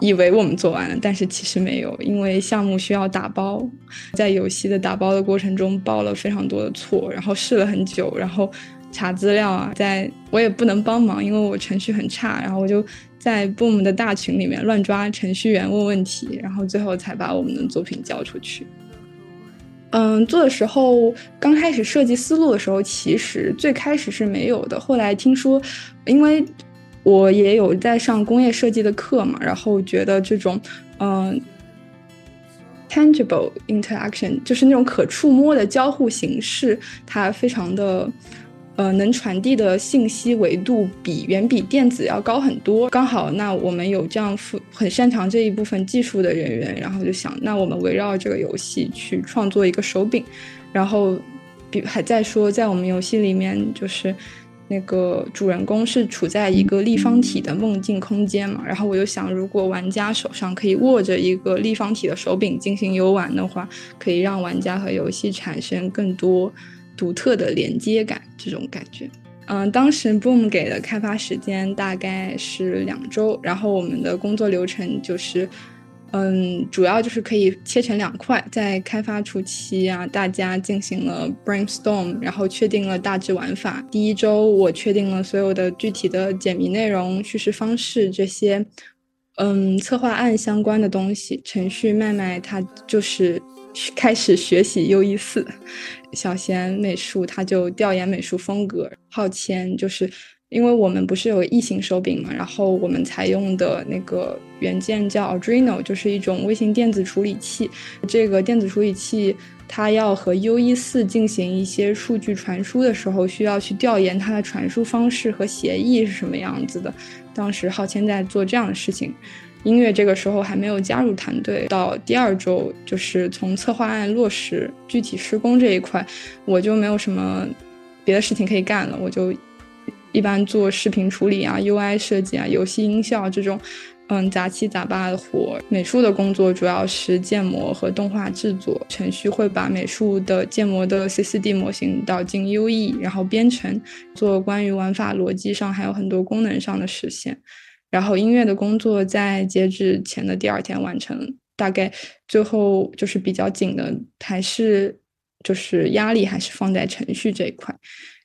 以为我们做完了，但是其实没有，因为项目需要打包，在游戏的打包的过程中报了非常多的错，然后试了很久，然后查资料啊，在我也不能帮忙，因为我程序很差，然后我就在 Boom 的大群里面乱抓程序员问问题，然后最后才把我们的作品交出去。嗯，做的时候刚开始设计思路的时候，其实最开始是没有的，后来听说，因为。我也有在上工业设计的课嘛，然后觉得这种，嗯，tangible interaction 就是那种可触摸的交互形式，它非常的，呃，能传递的信息维度比远比电子要高很多。刚好那我们有这样负很擅长这一部分技术的人员，然后就想，那我们围绕这个游戏去创作一个手柄，然后比还在说，在我们游戏里面就是。那个主人公是处在一个立方体的梦境空间嘛，然后我就想，如果玩家手上可以握着一个立方体的手柄进行游玩的话，可以让玩家和游戏产生更多独特的连接感，这种感觉。嗯，当时 Boom 给的开发时间大概是两周，然后我们的工作流程就是，嗯，主要就是可以切成两块，在开发初期啊，大家进行了 brainstorm，然后确定了大致玩法。第一周我确定了所有的具体的解谜内容、叙事方式这些，嗯，策划案相关的东西。程序麦麦他就是开始学习 U E 四，小贤美术他就调研美术风格，浩谦就是。因为我们不是有异形手柄嘛，然后我们采用的那个元件叫 Arduino，就是一种微型电子处理器。这个电子处理器它要和 U E 四进行一些数据传输的时候，需要去调研它的传输方式和协议是什么样子的。当时浩谦在做这样的事情，音乐这个时候还没有加入团队。到第二周，就是从策划案落实具体施工这一块，我就没有什么别的事情可以干了，我就。一般做视频处理啊、UI 设计啊、游戏音效这种，嗯，杂七杂八的活。美术的工作主要是建模和动画制作。程序会把美术的建模的 C4D 模型导进 UE，然后编程，做关于玩法逻辑上还有很多功能上的实现。然后音乐的工作在截止前的第二天完成。大概最后就是比较紧的，还是就是压力还是放在程序这一块。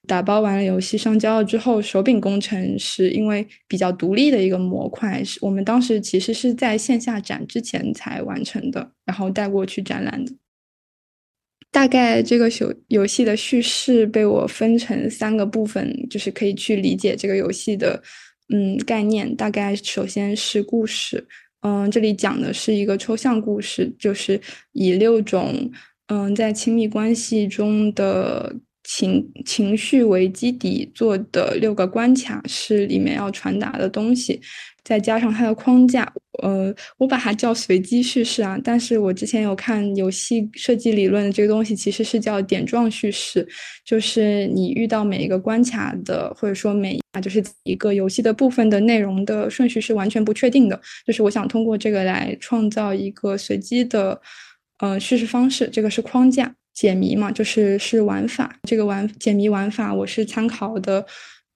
打包完了游戏上交了之后，手柄工程是因为比较独立的一个模块，是我们当时其实是在线下展之前才完成的，然后带过去展览的。大概这个游游戏的叙事被我分成三个部分，就是可以去理解这个游戏的嗯概念。大概首先是故事，嗯，这里讲的是一个抽象故事，就是以六种嗯在亲密关系中的。情情绪为基底做的六个关卡是里面要传达的东西，再加上它的框架，呃，我把它叫随机叙事啊。但是我之前有看游戏设计理论的这个东西，其实是叫点状叙事，就是你遇到每一个关卡的，或者说每啊，就是一个游戏的部分的内容的顺序是完全不确定的。就是我想通过这个来创造一个随机的，呃，叙事方式，这个是框架。解谜嘛，就是是玩法。这个玩解谜玩法，我是参考的，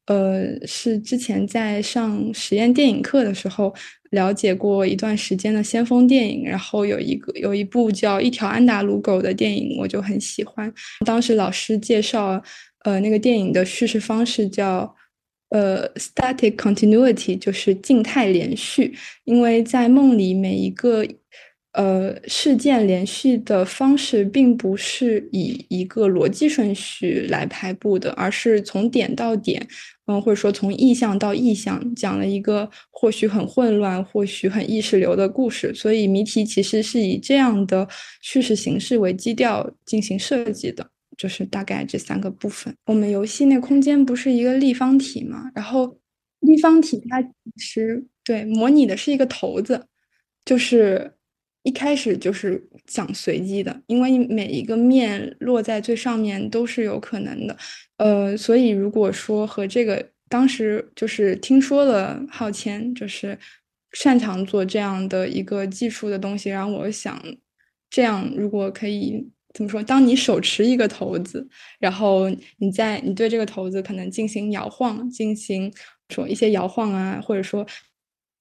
呃，是之前在上实验电影课的时候了解过一段时间的先锋电影，然后有一个有一部叫《一条安达鲁狗》的电影，我就很喜欢。当时老师介绍，呃，那个电影的叙事方式叫呃 static continuity，就是静态连续，因为在梦里每一个。呃，事件连续的方式并不是以一个逻辑顺序来排布的，而是从点到点，嗯，或者说从意象到意象，讲了一个或许很混乱、或许很意识流的故事。所以谜题其实是以这样的叙事形式为基调进行设计的，就是大概这三个部分。我们游戏那空间不是一个立方体嘛？然后立方体它其实对模拟的是一个骰子，就是。一开始就是讲随机的，因为每一个面落在最上面都是有可能的，呃，所以如果说和这个当时就是听说了浩谦就是擅长做这样的一个技术的东西，然后我想这样如果可以怎么说？当你手持一个骰子，然后你在你对这个骰子可能进行摇晃，进行说一些摇晃啊，或者说。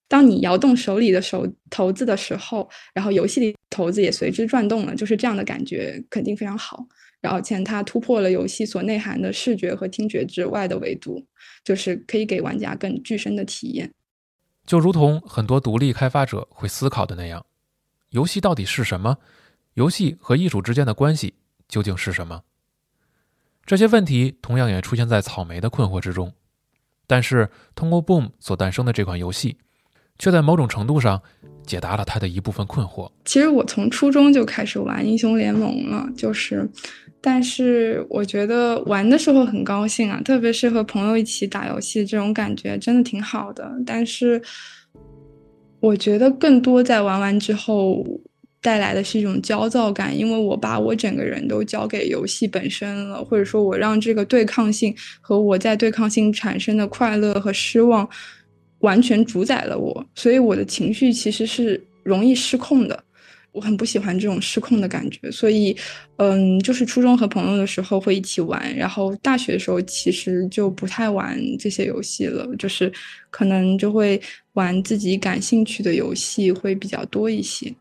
当你摇动手里的手骰子的时候，然后游戏里骰子也随之转动了，就是这样的感觉肯定非常好。然后，且它突破了游戏所内涵的视觉和听觉之外的维度，就是可以给玩家更具身的体验。就如同很多独立开发者会思考的那样，游戏到底是什么？游戏和艺术之间的关系究竟是什么？这些问题同样也出现在草莓的困惑之中。但是，通过 Boom 所诞生的这款游戏。却在某种程度上解答了他的一部分困惑。其实我从初中就开始玩英雄联盟了，就是，但是我觉得玩的时候很高兴啊，特别是和朋友一起打游戏，这种感觉真的挺好的。但是，我觉得更多在玩完之后带来的是一种焦躁感，因为我把我整个人都交给游戏本身了，或者说我让这个对抗性和我在对抗性产生的快乐和失望。完全主宰了我，所以我的情绪其实是容易失控的。我很不喜欢这种失控的感觉，所以，嗯，就是初中和朋友的时候会一起玩，然后大学的时候其实就不太玩这些游戏了，就是可能就会玩自己感兴趣的游戏会比较多一些，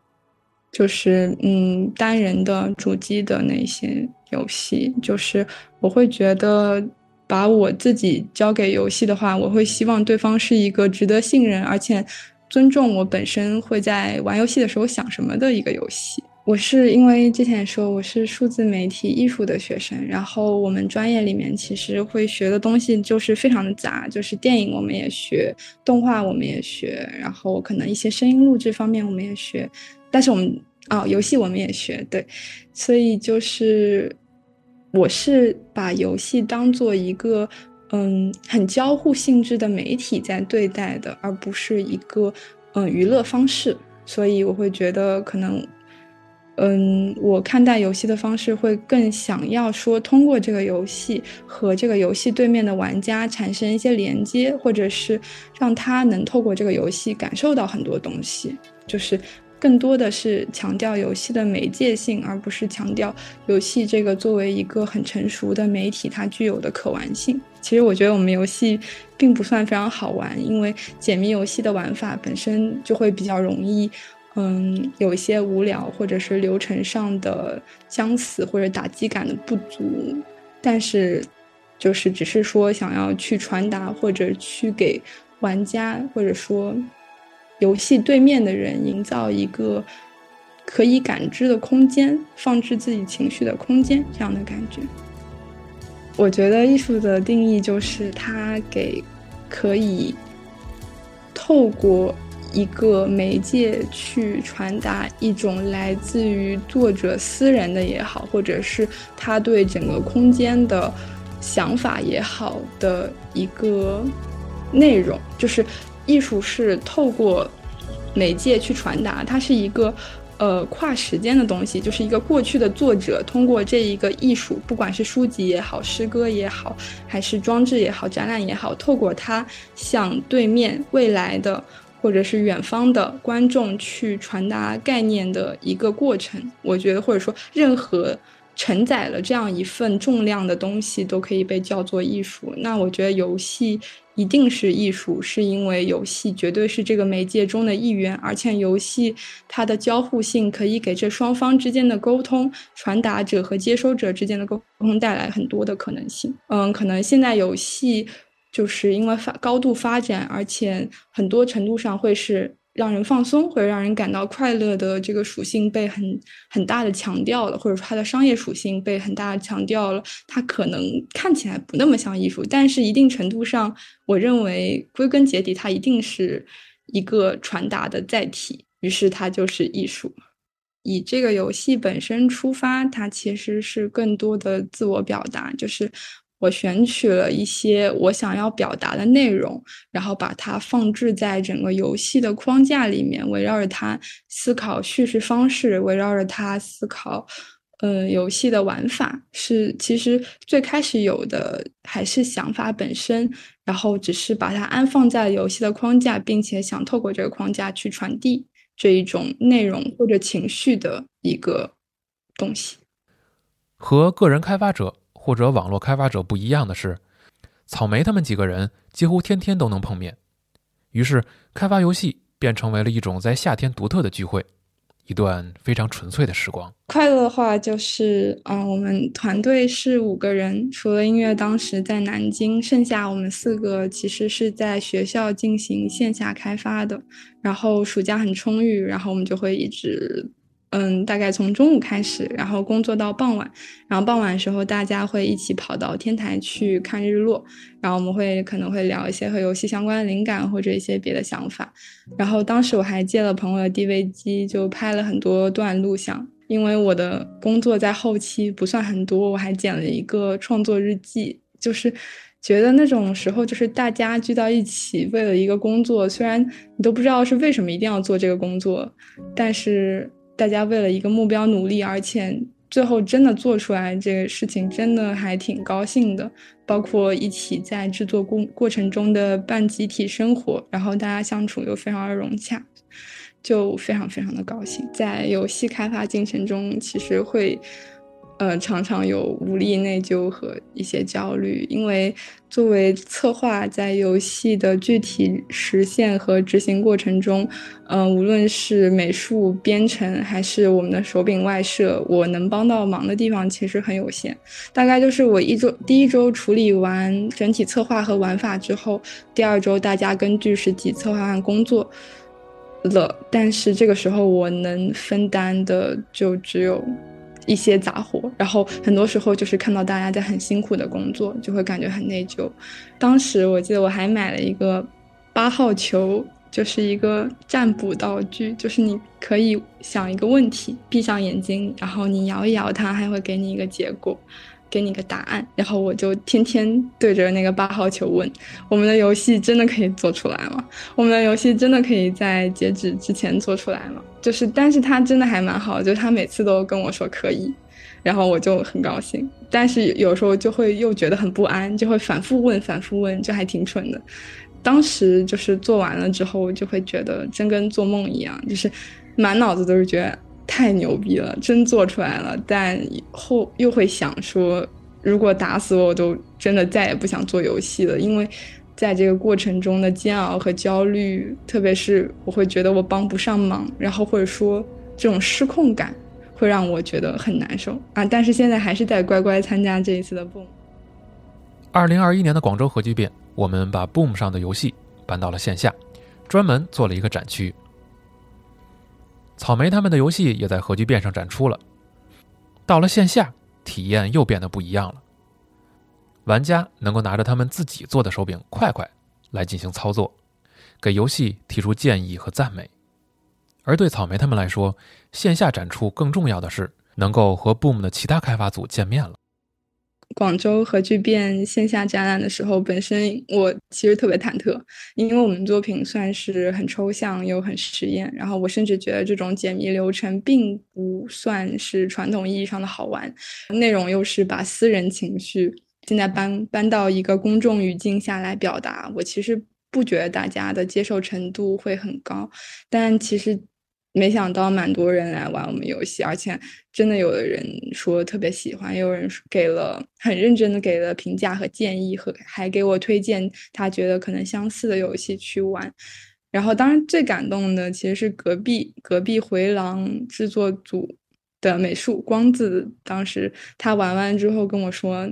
就是嗯，单人的主机的那些游戏，就是我会觉得把我自己交给游戏的话，我会希望对方是一个值得信任，而且。尊重我本身会在玩游戏的时候想什么的一个游戏。我是因为之前说我是数字媒体艺术的学生，然后我们专业里面其实会学的东西就是非常的杂，就是电影我们也学，动画我们也学，然后可能一些声音录制方面我们也学，但是我们啊游戏我们也学，对，所以就是我是把游戏当做一个。嗯，很交互性质的媒体在对待的，而不是一个嗯娱乐方式，所以我会觉得可能，嗯，我看待游戏的方式会更想要说通过这个游戏和这个游戏对面的玩家产生一些连接，或者是让他能透过这个游戏感受到很多东西，就是。更多的是强调游戏的媒介性，而不是强调游戏这个作为一个很成熟的媒体它具有的可玩性。其实我觉得我们游戏并不算非常好玩，因为解谜游戏的玩法本身就会比较容易，嗯，有一些无聊或者是流程上的相似或者打击感的不足。但是，就是只是说想要去传达或者去给玩家或者说。游戏对面的人营造一个可以感知的空间，放置自己情绪的空间，这样的感觉。我觉得艺术的定义就是它给可以透过一个媒介去传达一种来自于作者私人的也好，或者是他对整个空间的想法也好的一个内容，就是。艺术是透过媒介去传达，它是一个呃跨时间的东西，就是一个过去的作者通过这一个艺术，不管是书籍也好、诗歌也好，还是装置也好、展览也好，透过它向对面未来的或者是远方的观众去传达概念的一个过程。我觉得，或者说任何承载了这样一份重量的东西，都可以被叫做艺术。那我觉得游戏。一定是艺术，是因为游戏绝对是这个媒介中的一员，而且游戏它的交互性可以给这双方之间的沟通、传达者和接收者之间的沟通带来很多的可能性。嗯，可能现在游戏就是因为发高度发展，而且很多程度上会是。让人放松或者让人感到快乐的这个属性被很很大的强调了，或者说它的商业属性被很大的强调了。它可能看起来不那么像艺术，但是一定程度上，我认为归根结底，它一定是一个传达的载体。于是它就是艺术。以这个游戏本身出发，它其实是更多的自我表达，就是。我选取了一些我想要表达的内容，然后把它放置在整个游戏的框架里面，围绕着它思考叙事方式，围绕着它思考，呃，游戏的玩法。是其实最开始有的还是想法本身，然后只是把它安放在游戏的框架，并且想透过这个框架去传递这一种内容或者情绪的一个东西。和个人开发者。或者网络开发者不一样的是，草莓他们几个人几乎天天都能碰面，于是开发游戏便成为了一种在夏天独特的聚会，一段非常纯粹的时光。快乐的话就是，嗯，我们团队是五个人，除了音乐当时在南京，剩下我们四个其实是在学校进行线下开发的。然后暑假很充裕，然后我们就会一直。嗯，大概从中午开始，然后工作到傍晚，然后傍晚的时候大家会一起跑到天台去看日落，然后我们会可能会聊一些和游戏相关的灵感或者一些别的想法。然后当时我还借了朋友的 DV 机，就拍了很多段录像。因为我的工作在后期不算很多，我还剪了一个创作日记。就是觉得那种时候，就是大家聚到一起，为了一个工作，虽然你都不知道是为什么一定要做这个工作，但是。大家为了一个目标努力，而且最后真的做出来这个事情，真的还挺高兴的。包括一起在制作过过程中的半集体生活，然后大家相处又非常的融洽，就非常非常的高兴。在游戏开发进程中，其实会。呃，常常有无力、内疚和一些焦虑，因为作为策划，在游戏的具体实现和执行过程中，嗯，无论是美术编程还是我们的手柄外设，我能帮到忙的地方其实很有限。大概就是我一周第一周处理完整体策划和玩法之后，第二周大家根据实际策划案工作了，但是这个时候我能分担的就只有。一些杂活，然后很多时候就是看到大家在很辛苦的工作，就会感觉很内疚。当时我记得我还买了一个八号球，就是一个占卜道具，就是你可以想一个问题，闭上眼睛，然后你摇一摇它，还会给你一个结果。给你个答案，然后我就天天对着那个八号球问：我们的游戏真的可以做出来吗？我们的游戏真的可以在截止之前做出来吗？就是，但是他真的还蛮好，就是他每次都跟我说可以，然后我就很高兴。但是有时候就会又觉得很不安，就会反复问，反复问，就还挺蠢的。当时就是做完了之后，我就会觉得真跟做梦一样，就是满脑子都是觉得。太牛逼了，真做出来了！但后又会想说，如果打死我，我都真的再也不想做游戏了。因为在这个过程中的煎熬和焦虑，特别是我会觉得我帮不上忙，然后或者说这种失控感，会让我觉得很难受啊！但是现在还是在乖乖参加这一次的 Boom。二零二一年的广州核聚变，我们把 Boom 上的游戏搬到了线下，专门做了一个展区。草莓他们的游戏也在核聚变上展出了。到了线下，体验又变得不一样了。玩家能够拿着他们自己做的手柄快快来进行操作，给游戏提出建议和赞美。而对草莓他们来说，线下展出更重要的是能够和 Boom 的其他开发组见面了。广州核聚变线下展览的时候，本身我其实特别忐忑，因为我们作品算是很抽象又很实验，然后我甚至觉得这种解谜流程并不算是传统意义上的好玩，内容又是把私人情绪现在搬搬到一个公众语境下来表达，我其实不觉得大家的接受程度会很高，但其实。没想到蛮多人来玩我们游戏，而且真的有的人说特别喜欢，也有人给了很认真的给了评价和建议，和还给我推荐他觉得可能相似的游戏去玩。然后当然最感动的其实是隔壁隔壁回廊制作组的美术光子，当时他玩完之后跟我说。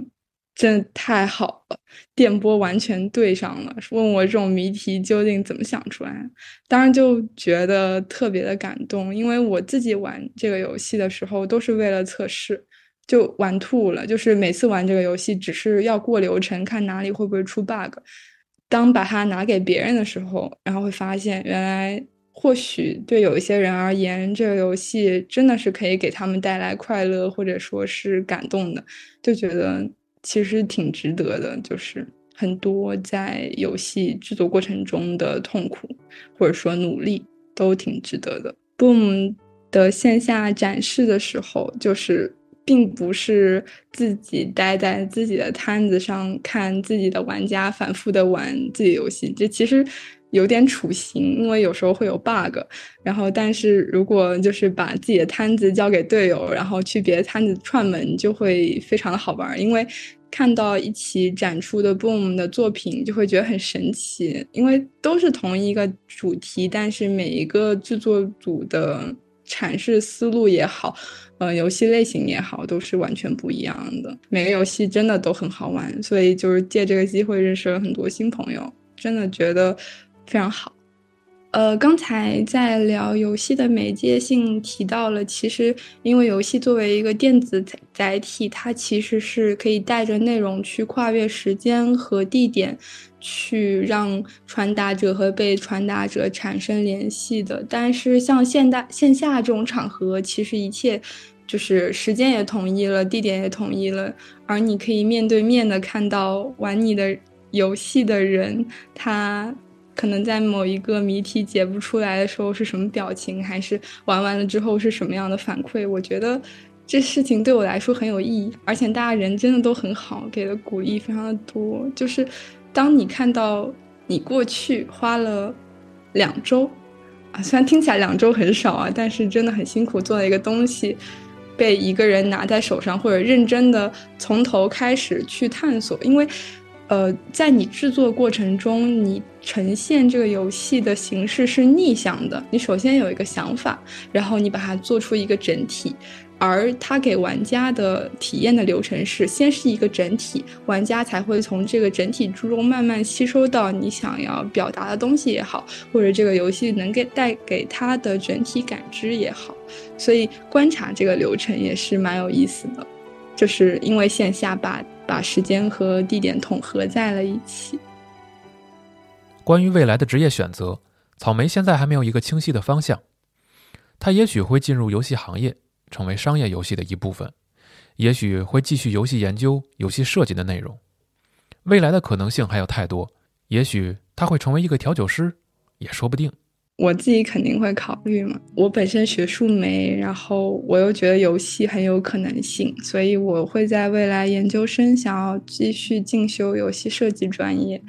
真的太好了，电波完全对上了。问我这种谜题究竟怎么想出来，当然就觉得特别的感动。因为我自己玩这个游戏的时候都是为了测试，就玩吐了。就是每次玩这个游戏只是要过流程，看哪里会不会出 bug。当把它拿给别人的时候，然后会发现原来或许对有一些人而言，这个游戏真的是可以给他们带来快乐或者说是感动的，就觉得。其实挺值得的，就是很多在游戏制作过程中的痛苦或者说努力都挺值得的。Boom 的线下展示的时候，就是并不是自己待在自己的摊子上看自己的玩家反复的玩自己游戏，这其实有点处刑，因为有时候会有 bug。然后，但是如果就是把自己的摊子交给队友，然后去别的摊子串门，就会非常的好玩，因为。看到一起展出的 Boom 的作品，就会觉得很神奇，因为都是同一个主题，但是每一个制作组的阐释思路也好，呃，游戏类型也好，都是完全不一样的。每个游戏真的都很好玩，所以就是借这个机会认识了很多新朋友，真的觉得非常好。呃，刚才在聊游戏的媒介性，提到了，其实因为游戏作为一个电子载载体，它其实是可以带着内容去跨越时间和地点，去让传达者和被传达者产生联系的。但是像现代线下这种场合，其实一切就是时间也统一了，地点也统一了，而你可以面对面的看到玩你的游戏的人，他。可能在某一个谜题解不出来的时候是什么表情，还是玩完了之后是什么样的反馈？我觉得这事情对我来说很有意义，而且大家人真的都很好，给的鼓励非常的多。就是当你看到你过去花了两周啊虽然听起来两周很少啊，但是真的很辛苦做了一个东西，被一个人拿在手上，或者认真的从头开始去探索。因为，呃，在你制作过程中，你呈现这个游戏的形式是逆向的。你首先有一个想法，然后你把它做出一个整体。而它给玩家的体验的流程是，先是一个整体，玩家才会从这个整体之中慢慢吸收到你想要表达的东西也好，或者这个游戏能给带给他的整体感知也好。所以观察这个流程也是蛮有意思的，就是因为线下把把时间和地点统合在了一起。关于未来的职业选择，草莓现在还没有一个清晰的方向，他也许会进入游戏行业。成为商业游戏的一部分，也许会继续游戏研究、游戏设计的内容。未来的可能性还有太多，也许他会成为一个调酒师，也说不定。我自己肯定会考虑嘛。我本身学术没，然后我又觉得游戏很有可能性，所以我会在未来研究生想要继续进修游戏设计专业。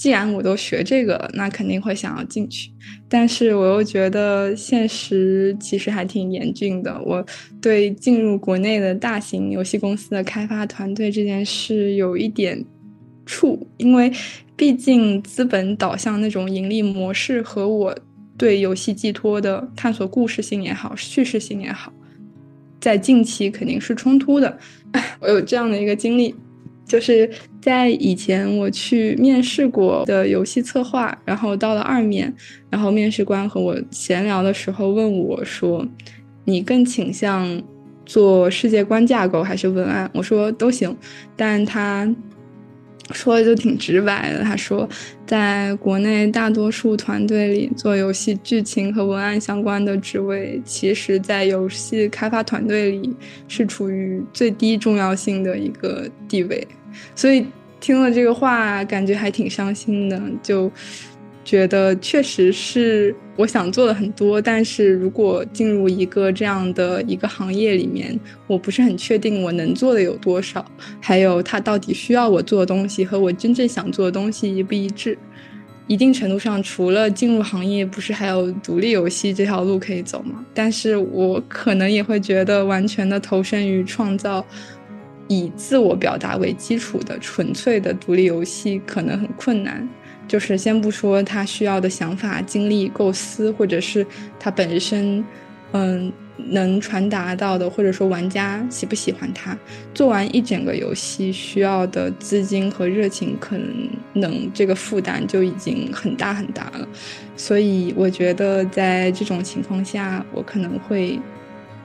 既然我都学这个了，那肯定会想要进去。但是我又觉得现实其实还挺严峻的。我对进入国内的大型游戏公司的开发团队这件事有一点怵，因为毕竟资本导向那种盈利模式和我对游戏寄托的探索故事性也好、叙事性也好，在近期肯定是冲突的。*laughs* 我有这样的一个经历。就是在以前我去面试过的游戏策划，然后到了二面，然后面试官和我闲聊的时候问我说：“你更倾向做世界观架构还是文案？”我说都行，但他。说的就挺直白的，他说，在国内大多数团队里，做游戏剧情和文案相关的职位，其实，在游戏开发团队里是处于最低重要性的一个地位，所以听了这个话，感觉还挺伤心的，就。觉得确实是我想做的很多，但是如果进入一个这样的一个行业里面，我不是很确定我能做的有多少，还有他到底需要我做的东西和我真正想做的东西一不一致。一定程度上，除了进入行业，不是还有独立游戏这条路可以走吗？但是我可能也会觉得，完全的投身于创造以自我表达为基础的纯粹的独立游戏，可能很困难。就是先不说他需要的想法、精力、构思，或者是他本身，嗯，能传达到的，或者说玩家喜不喜欢他，做完一整个游戏需要的资金和热情，可能这个负担就已经很大很大了。所以我觉得在这种情况下，我可能会，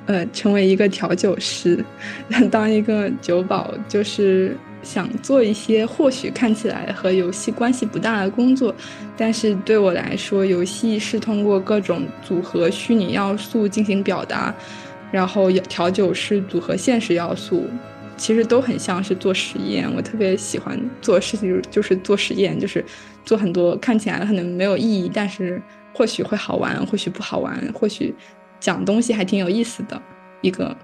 呃，成为一个调酒师，*laughs* 当一个酒保，就是。想做一些或许看起来和游戏关系不大的工作，但是对我来说，游戏是通过各种组合虚拟要素进行表达，然后调酒是组合现实要素，其实都很像是做实验。我特别喜欢做事情，就是做实验，就是做很多看起来可能没有意义，但是或许会好玩，或许不好玩，或许讲东西还挺有意思的一个，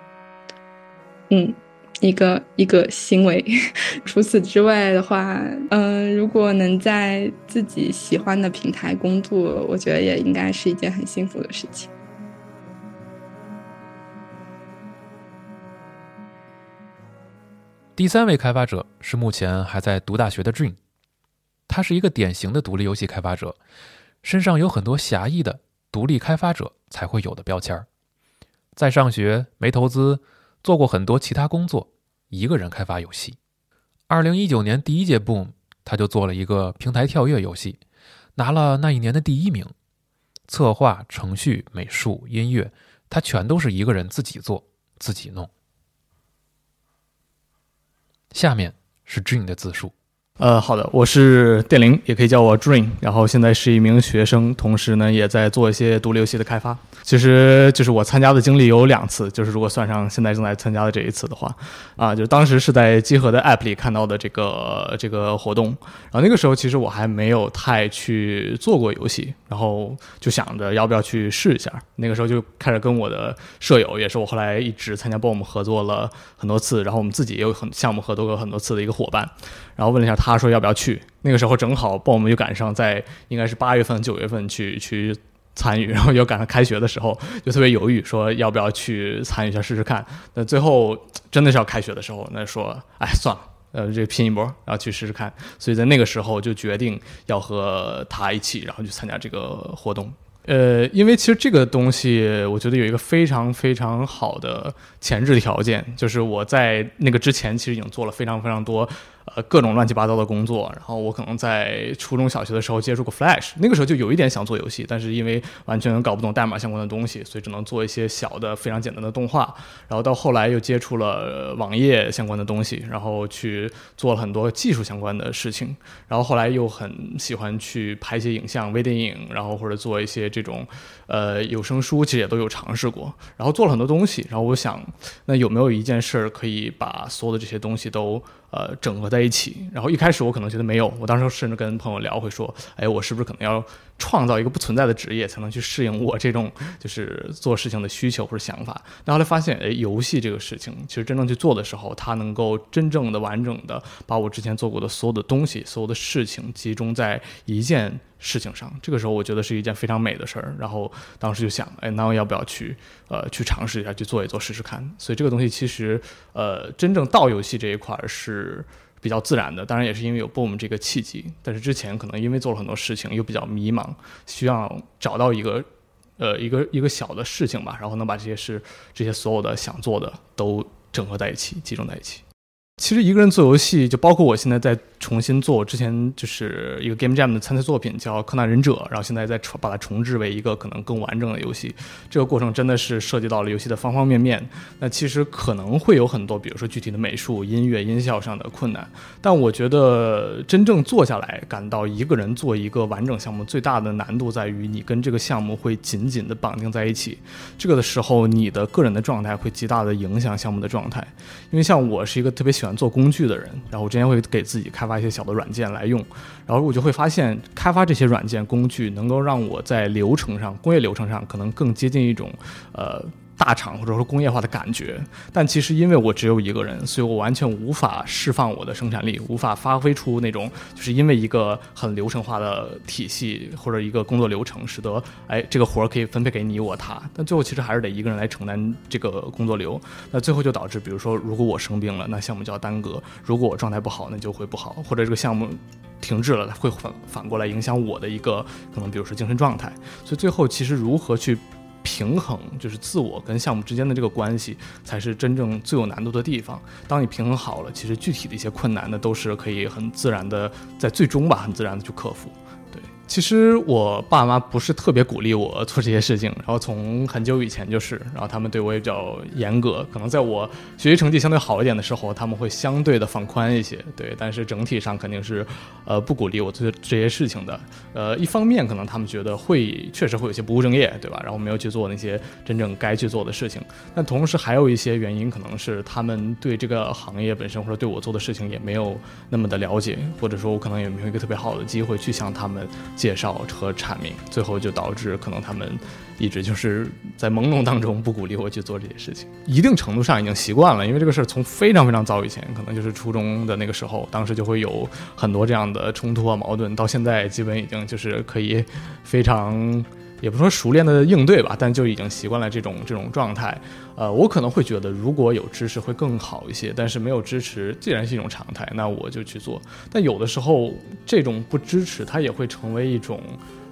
嗯。一个一个行为，*laughs* 除此之外的话，嗯，如果能在自己喜欢的平台工作，我觉得也应该是一件很幸福的事情。第三位开发者是目前还在读大学的 Dream，他是一个典型的独立游戏开发者，身上有很多狭义的独立开发者才会有的标签儿在上学没投资。做过很多其他工作，一个人开发游戏。二零一九年第一届 Boom，他就做了一个平台跳跃游戏，拿了那一年的第一名。策划、程序、美术、音乐，他全都是一个人自己做、自己弄。下面是 Dream 的自述。呃，好的，我是电灵，也可以叫我 Dream，然后现在是一名学生，同时呢也在做一些独立游戏的开发。其实就是我参加的经历有两次，就是如果算上现在正在参加的这一次的话，啊，就当时是在集合的 App 里看到的这个这个活动，然后那个时候其实我还没有太去做过游戏，然后就想着要不要去试一下。那个时候就开始跟我的舍友，也是我后来一直参加 BOM 合作了很多次，然后我们自己也有很项目合作过很多次的一个伙伴。然后问了一下，他他说要不要去？那个时候正好报我们又赶上在应该是八月份、九月份去去参与，*laughs* 然后又赶上开学的时候，就特别犹豫，说要不要去参与一下试试看。那最后真的是要开学的时候，那说哎算了，呃，这拼一波，然后去试试看。所以在那个时候就决定要和他一起，然后去参加这个活动。呃，因为其实这个东西，我觉得有一个非常非常好的前置条件，就是我在那个之前其实已经做了非常非常多。呃，各种乱七八糟的工作，然后我可能在初中小学的时候接触过 Flash，那个时候就有一点想做游戏，但是因为完全搞不懂代码相关的东西，所以只能做一些小的、非常简单的动画。然后到后来又接触了网页相关的东西，然后去做了很多技术相关的事情。然后后来又很喜欢去拍一些影像、微电影，然后或者做一些这种呃有声书，其实也都有尝试过。然后做了很多东西，然后我想，那有没有一件事儿可以把所有的这些东西都呃，整合在一起。然后一开始我可能觉得没有，我当时甚至跟朋友聊，会说，哎，我是不是可能要创造一个不存在的职业，才能去适应我这种就是做事情的需求或者想法？但后来发现，哎，游戏这个事情，其实真正去做的时候，它能够真正的完整的把我之前做过的所有的东西、所有的事情集中在一件事情上。这个时候，我觉得是一件非常美的事儿。然后当时就想，哎，那我要不要去呃去尝试一下，去做一做试试看？所以这个东西其实呃，真正到游戏这一块是。比较自然的，当然也是因为有 Boom 这个契机。但是之前可能因为做了很多事情，又比较迷茫，需要找到一个，呃，一个一个小的事情吧，然后能把这些事、这些所有的想做的都整合在一起，集中在一起。其实一个人做游戏，就包括我现在在重新做，我之前就是一个 Game Jam 的参赛作品叫《柯南忍者》，然后现在在重把它重置为一个可能更完整的游戏。这个过程真的是涉及到了游戏的方方面面。那其实可能会有很多，比如说具体的美术、音乐、音效上的困难。但我觉得真正做下来，感到一个人做一个完整项目最大的难度在于，你跟这个项目会紧紧的绑定在一起。这个的时候，你的个人的状态会极大的影响项目的状态。因为像我是一个特别喜欢。做工具的人，然后我之前会给自己开发一些小的软件来用，然后我就会发现，开发这些软件工具能够让我在流程上、工业流程上可能更接近一种，呃。大厂或者说工业化的感觉，但其实因为我只有一个人，所以我完全无法释放我的生产力，无法发挥出那种就是因为一个很流程化的体系或者一个工作流程，使得哎这个活儿可以分配给你我他，但最后其实还是得一个人来承担这个工作流，那最后就导致，比如说如果我生病了，那项目就要耽搁；如果我状态不好，那就会不好，或者这个项目停滞了，会反反过来影响我的一个可能，比如说精神状态。所以最后其实如何去？平衡就是自我跟项目之间的这个关系，才是真正最有难度的地方。当你平衡好了，其实具体的一些困难呢，都是可以很自然的在最终吧，很自然的去克服。其实我爸妈不是特别鼓励我做这些事情，然后从很久以前就是，然后他们对我也比较严格。可能在我学习成绩相对好一点的时候，他们会相对的放宽一些，对。但是整体上肯定是，呃，不鼓励我做这些事情的。呃，一方面可能他们觉得会确实会有些不务正业，对吧？然后没有去做那些真正该去做的事情。但同时还有一些原因，可能是他们对这个行业本身或者对我做的事情也没有那么的了解，或者说我可能也没有一个特别好的机会去向他们。介绍和阐明，最后就导致可能他们一直就是在朦胧当中不鼓励我去做这些事情。一定程度上已经习惯了，因为这个事儿从非常非常早以前，可能就是初中的那个时候，当时就会有很多这样的冲突啊矛盾，到现在基本已经就是可以非常。也不说熟练的应对吧，但就已经习惯了这种这种状态。呃，我可能会觉得如果有支持会更好一些，但是没有支持既然是一种常态，那我就去做。但有的时候这种不支持，它也会成为一种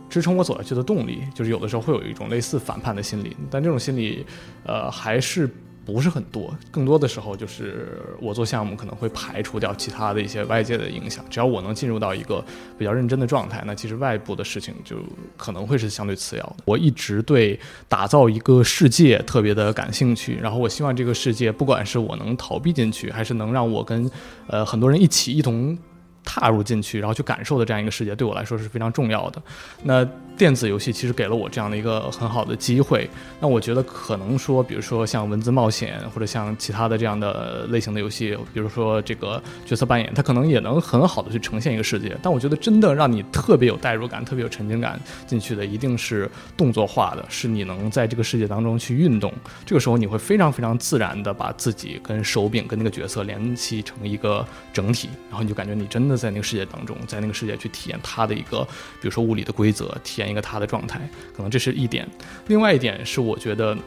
支撑我走下去的动力。就是有的时候会有一种类似反叛的心理，但这种心理，呃，还是。不是很多，更多的时候就是我做项目可能会排除掉其他的一些外界的影响。只要我能进入到一个比较认真的状态，那其实外部的事情就可能会是相对次要的。我一直对打造一个世界特别的感兴趣，然后我希望这个世界，不管是我能逃避进去，还是能让我跟呃很多人一起一同。踏入进去，然后去感受的这样一个世界，对我来说是非常重要的。那电子游戏其实给了我这样的一个很好的机会。那我觉得可能说，比如说像文字冒险，或者像其他的这样的类型的游戏，比如说这个角色扮演，它可能也能很好的去呈现一个世界。但我觉得真的让你特别有代入感、特别有沉浸感进去的，一定是动作化的，是你能在这个世界当中去运动。这个时候你会非常非常自然的把自己跟手柄跟那个角色联系成一个整体，然后你就感觉你真的。在那个世界当中，在那个世界去体验它的一个，比如说物理的规则，体验一个他的状态，可能这是一点。另外一点是，我觉得。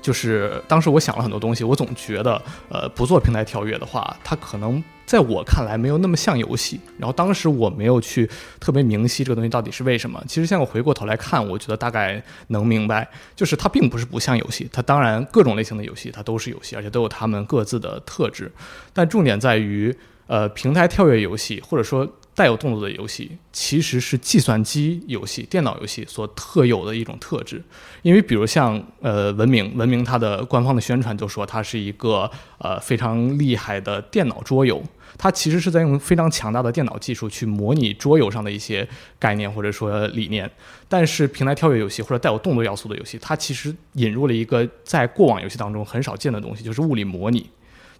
就是当时我想了很多东西，我总觉得，呃，不做平台跳跃的话，它可能在我看来没有那么像游戏。然后当时我没有去特别明晰这个东西到底是为什么。其实现在我回过头来看，我觉得大概能明白，就是它并不是不像游戏。它当然各种类型的游戏它都是游戏，而且都有它们各自的特质。但重点在于，呃，平台跳跃游戏或者说。带有动作的游戏其实是计算机游戏、电脑游戏所特有的一种特质，因为比如像呃文明，文明它的官方的宣传就说它是一个呃非常厉害的电脑桌游，它其实是在用非常强大的电脑技术去模拟桌游上的一些概念或者说理念。但是平台跳跃游戏或者带有动作要素的游戏，它其实引入了一个在过往游戏当中很少见的东西，就是物理模拟。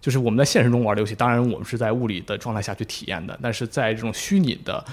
就是我们在现实中玩的游戏，当然我们是在物理的状态下去体验的，但是在这种虚拟的，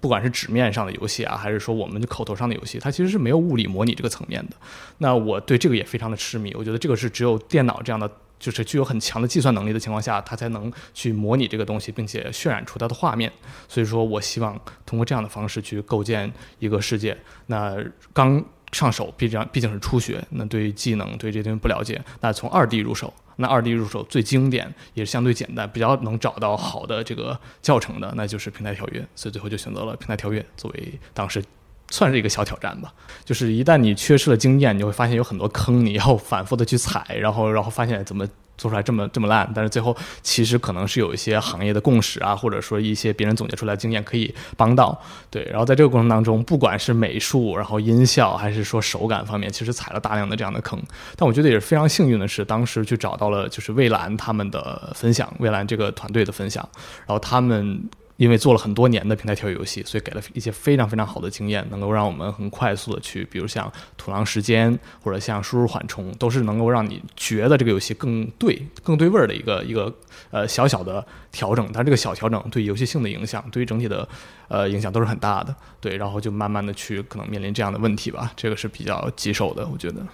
不管是纸面上的游戏啊，还是说我们口头上的游戏，它其实是没有物理模拟这个层面的。那我对这个也非常的痴迷，我觉得这个是只有电脑这样的，就是具有很强的计算能力的情况下，它才能去模拟这个东西，并且渲染出它的画面。所以说我希望通过这样的方式去构建一个世界。那刚上手，毕竟毕竟是初学，那对于技能对这东西不了解，那从二 D 入手。那二 D 入手最经典也是相对简单，比较能找到好的这个教程的，那就是平台跳跃。所以最后就选择了平台跳跃作为当时算是一个小挑战吧。就是一旦你缺失了经验，你会发现有很多坑，你要反复的去踩，然后然后发现怎么。做出来这么这么烂，但是最后其实可能是有一些行业的共识啊，或者说一些别人总结出来的经验可以帮到。对，然后在这个过程当中，不管是美术，然后音效，还是说手感方面，其实踩了大量的这样的坑。但我觉得也是非常幸运的是，当时去找到了就是蔚蓝他们的分享，蔚蓝这个团队的分享，然后他们。因为做了很多年的平台跳跃游戏，所以给了一些非常非常好的经验，能够让我们很快速的去，比如像土狼时间或者像输入缓冲，都是能够让你觉得这个游戏更对、更对味儿的一个一个呃小小的调整。但这个小调整对游戏性的影响，对于整体的呃影响都是很大的。对，然后就慢慢的去可能面临这样的问题吧，这个是比较棘手的，我觉得。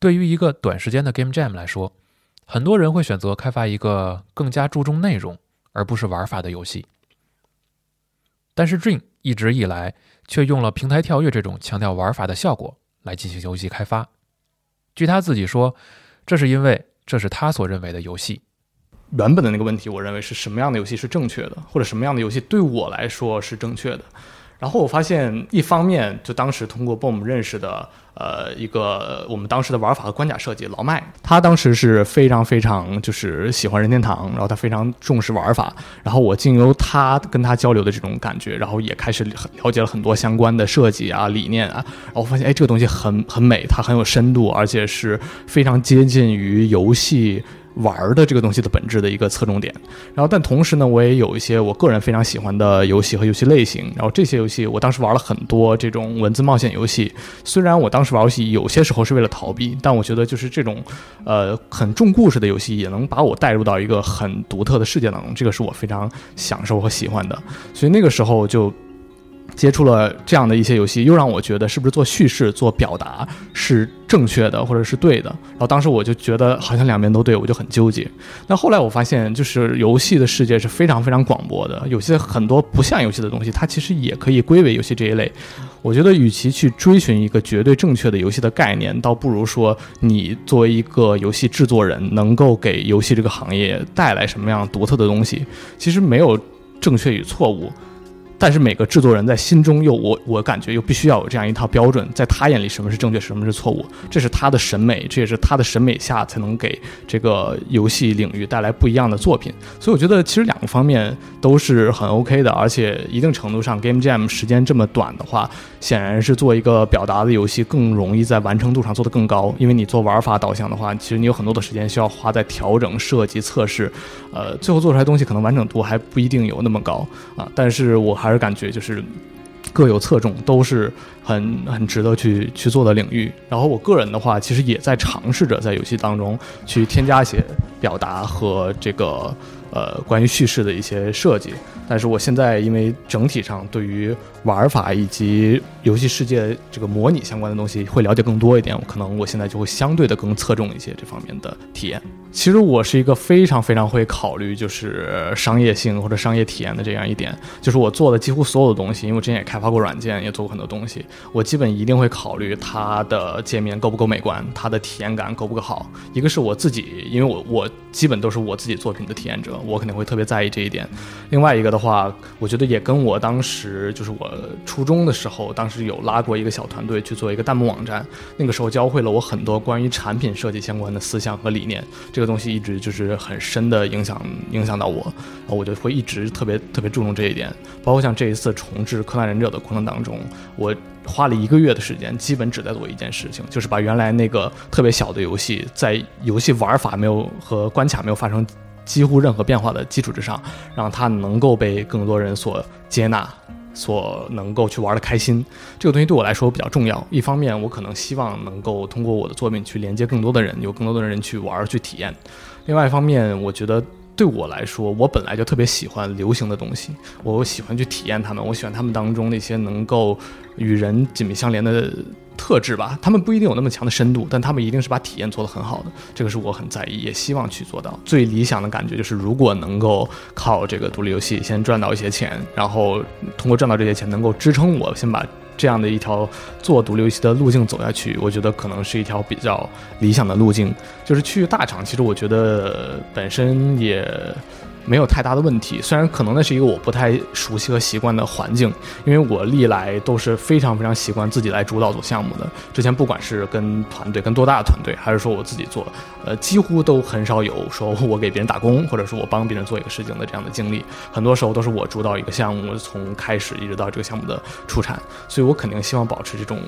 对于一个短时间的 Game Jam 来说，很多人会选择开发一个更加注重内容。而不是玩法的游戏，但是 Dream 一直以来却用了平台跳跃这种强调玩法的效果来进行游戏开发。据他自己说，这是因为这是他所认为的游戏。原本的那个问题，我认为是什么样的游戏是正确的，或者什么样的游戏对我来说是正确的。然后我发现，一方面就当时通过 Boom 认识的，呃，一个我们当时的玩法和关卡设计老麦，他当时是非常非常就是喜欢任天堂，然后他非常重视玩法，然后我经由他跟他交流的这种感觉，然后也开始了解了很多相关的设计啊理念啊，然后发现哎这个东西很很美，它很有深度，而且是非常接近于游戏。玩的这个东西的本质的一个侧重点，然后但同时呢，我也有一些我个人非常喜欢的游戏和游戏类型，然后这些游戏我当时玩了很多这种文字冒险游戏。虽然我当时玩游戏有些时候是为了逃避，但我觉得就是这种，呃，很重故事的游戏也能把我带入到一个很独特的世界当中，这个是我非常享受和喜欢的。所以那个时候就。接触了这样的一些游戏，又让我觉得是不是做叙事、做表达是正确的，或者是对的。然后当时我就觉得好像两边都对，我就很纠结。那后来我发现，就是游戏的世界是非常非常广博的，有些很多不像游戏的东西，它其实也可以归为游戏这一类。我觉得，与其去追寻一个绝对正确的游戏的概念，倒不如说你作为一个游戏制作人，能够给游戏这个行业带来什么样独特的东西。其实没有正确与错误。但是每个制作人在心中又我我感觉又必须要有这样一套标准，在他眼里什么是正确，什么是错误，这是他的审美，这也是他的审美下才能给这个游戏领域带来不一样的作品。所以我觉得其实两个方面都是很 OK 的，而且一定程度上 Game Jam 时间这么短的话，显然是做一个表达的游戏更容易在完成度上做得更高，因为你做玩法导向的话，其实你有很多的时间需要花在调整、设计、测试，呃，最后做出来东西可能完整度还不一定有那么高啊。但是我还。还是感觉就是各有侧重，都是很很值得去去做的领域。然后我个人的话，其实也在尝试着在游戏当中去添加一些表达和这个呃关于叙事的一些设计。但是我现在因为整体上对于玩法以及游戏世界这个模拟相关的东西会了解更多一点，可能我现在就会相对的更侧重一些这方面的体验。其实我是一个非常非常会考虑就是商业性或者商业体验的这样一点，就是我做的几乎所有的东西，因为我之前也开发过软件，也做过很多东西，我基本一定会考虑它的界面够不够美观，它的体验感够不够好。一个是我自己，因为我我基本都是我自己作品的体验者，我肯定会特别在意这一点。另外一个的话，我觉得也跟我当时就是我初中的时候，当时有拉过一个小团队去做一个弹幕网站，那个时候教会了我很多关于产品设计相关的思想和理念。这个东西一直就是很深的影响影响到我，然后我就会一直特别特别注重这一点。包括像这一次重置《柯南忍者》的过程当中，我花了一个月的时间，基本只在做一件事情，就是把原来那个特别小的游戏，在游戏玩法没有和关卡没有发生几乎任何变化的基础之上，让它能够被更多人所接纳。所能够去玩的开心，这个东西对我来说比较重要。一方面，我可能希望能够通过我的作品去连接更多的人，有更多的人去玩去体验。另外一方面，我觉得对我来说，我本来就特别喜欢流行的东西，我喜欢去体验他们，我喜欢他们当中那些能够与人紧密相连的。特质吧，他们不一定有那么强的深度，但他们一定是把体验做得很好的，这个是我很在意，也希望去做到。最理想的感觉就是，如果能够靠这个独立游戏先赚到一些钱，然后通过赚到这些钱能够支撑我先把这样的一条做独立游戏的路径走下去，我觉得可能是一条比较理想的路径。就是去大厂，其实我觉得本身也。没有太大的问题，虽然可能那是一个我不太熟悉和习惯的环境，因为我历来都是非常非常习惯自己来主导做项目的。之前不管是跟团队、跟多大的团队，还是说我自己做，呃，几乎都很少有说我给别人打工，或者说我帮别人做一个事情的这样的经历。很多时候都是我主导一个项目，从开始一直到这个项目的出产，所以我肯定希望保持这种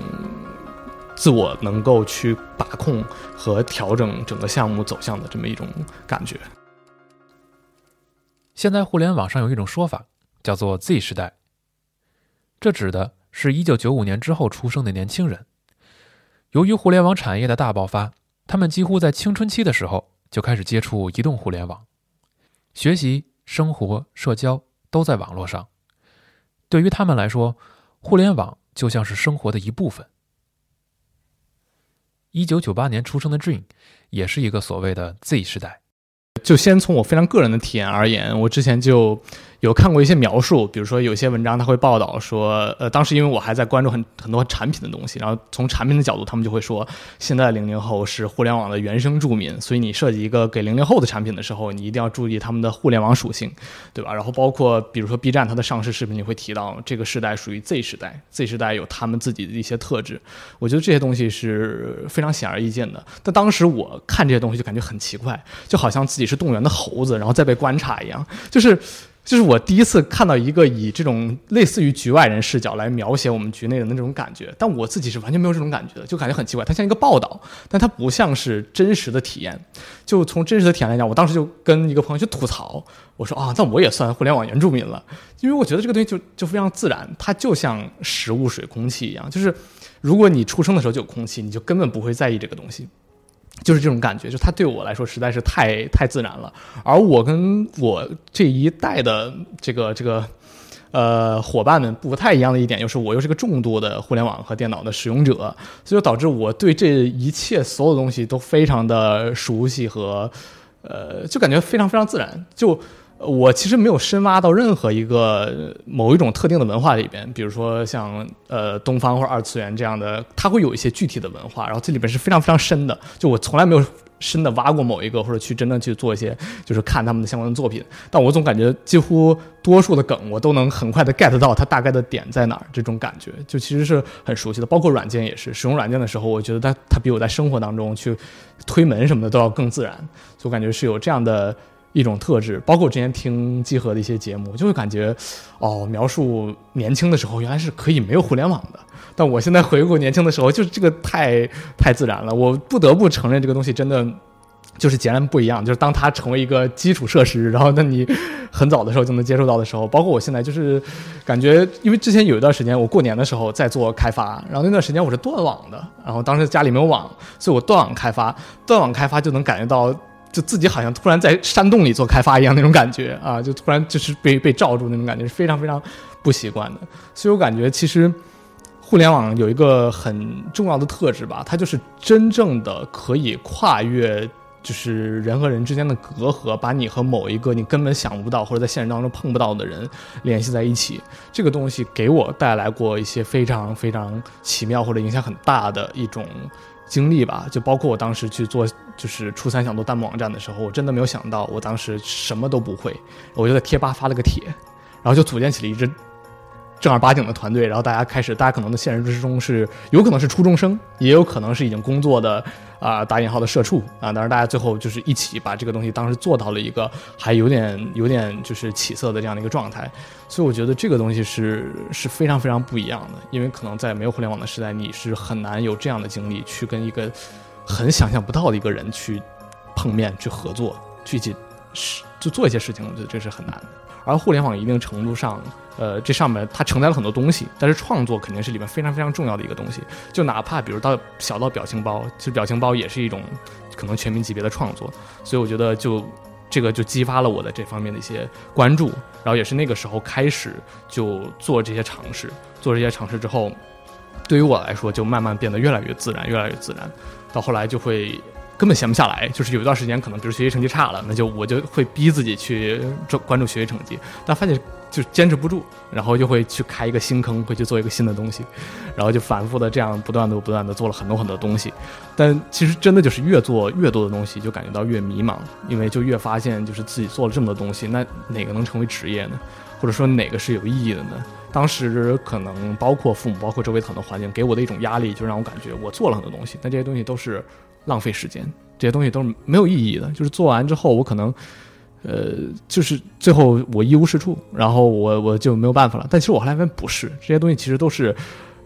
自我能够去把控和调整整个项目走向的这么一种感觉。现在互联网上有一种说法，叫做 “Z 时代”，这指的是一九九五年之后出生的年轻人。由于互联网产业的大爆发，他们几乎在青春期的时候就开始接触移动互联网，学习、生活、社交都在网络上。对于他们来说，互联网就像是生活的一部分。一九九八年出生的 Dream 也是一个所谓的 Z 时代。就先从我非常个人的体验而言，我之前就。有看过一些描述，比如说有些文章他会报道说，呃，当时因为我还在关注很很多产品的东西，然后从产品的角度，他们就会说，现在零零后是互联网的原生住民，所以你设计一个给零零后的产品的时候，你一定要注意他们的互联网属性，对吧？然后包括比如说 B 站它的上市视频，你会提到这个时代属于 Z 时代，Z 时代有他们自己的一些特质，我觉得这些东西是非常显而易见的。但当时我看这些东西就感觉很奇怪，就好像自己是动物园的猴子，然后再被观察一样，就是。就是我第一次看到一个以这种类似于局外人视角来描写我们局内的那种感觉，但我自己是完全没有这种感觉的，就感觉很奇怪。它像一个报道，但它不像是真实的体验。就从真实的体验来讲，我当时就跟一个朋友去吐槽，我说啊，那我也算互联网原住民了，因为我觉得这个东西就就非常自然，它就像食物、水、空气一样，就是如果你出生的时候就有空气，你就根本不会在意这个东西。就是这种感觉，就它对我来说实在是太太自然了。而我跟我这一代的这个这个呃伙伴们不太一样的一点，就是我又是个重度的互联网和电脑的使用者，所以导致我对这一切所有东西都非常的熟悉和呃，就感觉非常非常自然。就我其实没有深挖到任何一个某一种特定的文化里边，比如说像呃东方或者二次元这样的，它会有一些具体的文化，然后这里边是非常非常深的。就我从来没有深的挖过某一个，或者去真正去做一些，就是看他们的相关的作品。但我总感觉几乎多数的梗，我都能很快的 get 到它大概的点在哪儿。这种感觉就其实是很熟悉的。包括软件也是，使用软件的时候，我觉得它它比我在生活当中去推门什么的都要更自然。所以我感觉是有这样的。一种特质，包括我之前听集合的一些节目，就会感觉，哦，描述年轻的时候原来是可以没有互联网的。但我现在回顾年轻的时候，就是这个太太自然了。我不得不承认，这个东西真的就是截然不一样。就是当它成为一个基础设施，然后那你很早的时候就能接受到的时候，包括我现在就是感觉，因为之前有一段时间我过年的时候在做开发，然后那段时间我是断网的，然后当时家里没有网，所以我断网开发，断网开发就能感觉到。就自己好像突然在山洞里做开发一样那种感觉啊，就突然就是被被罩住那种感觉是非常非常不习惯的。所以我感觉其实互联网有一个很重要的特质吧，它就是真正的可以跨越就是人和人之间的隔阂，把你和某一个你根本想不到或者在现实当中碰不到的人联系在一起，这个东西给我带来过一些非常非常奇妙或者影响很大的一种经历吧。就包括我当时去做，就是初三想做弹幕网站的时候，我真的没有想到，我当时什么都不会，我就在贴吧发了个帖，然后就组建起了一支正儿八经的团队，然后大家开始，大家可能的现实之中是有可能是初中生，也有可能是已经工作的。啊，打引号的社畜啊，当然大家最后就是一起把这个东西当时做到了一个还有点有点就是起色的这样的一个状态，所以我觉得这个东西是是非常非常不一样的，因为可能在没有互联网的时代，你是很难有这样的经历去跟一个很想象不到的一个人去碰面、去合作、去一起是就做一些事情，我觉得这是很难的。而互联网一定程度上，呃，这上面它承载了很多东西，但是创作肯定是里面非常非常重要的一个东西。就哪怕比如到小到表情包，其实表情包也是一种可能全民级别的创作。所以我觉得就这个就激发了我的这方面的一些关注，然后也是那个时候开始就做这些尝试。做这些尝试之后，对于我来说就慢慢变得越来越自然，越来越自然。到后来就会。根本闲不下来，就是有一段时间，可能比如学习成绩差了，那就我就会逼自己去关注学习成绩，但发现就坚持不住，然后就会去开一个新坑，会去做一个新的东西，然后就反复的这样不断的不断的做了很多很多东西，但其实真的就是越做越多的东西，就感觉到越迷茫，因为就越发现就是自己做了这么多东西，那哪个能成为职业呢？或者说哪个是有意义的呢？当时可能包括父母，包括周围很多环境给我的一种压力，就让我感觉我做了很多东西，但这些东西都是。浪费时间，这些东西都是没有意义的。就是做完之后，我可能，呃，就是最后我一无是处，然后我我就没有办法了。但其实我后来发现不是，这些东西其实都是，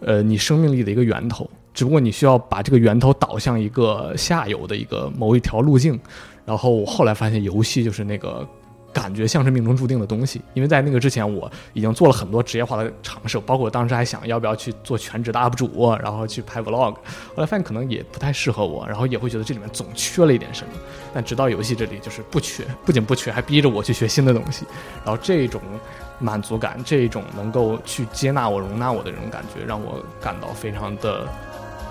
呃，你生命力的一个源头。只不过你需要把这个源头导向一个下游的一个某一条路径。然后我后来发现，游戏就是那个。感觉像是命中注定的东西，因为在那个之前，我已经做了很多职业化的尝试，包括当时还想要不要去做全职的 UP 主，然后去拍 Vlog，后来发现可能也不太适合我，然后也会觉得这里面总缺了一点什么。但直到游戏这里就是不缺，不仅不缺，还逼着我去学新的东西，然后这种满足感，这种能够去接纳我、容纳我的这种感觉，让我感到非常的。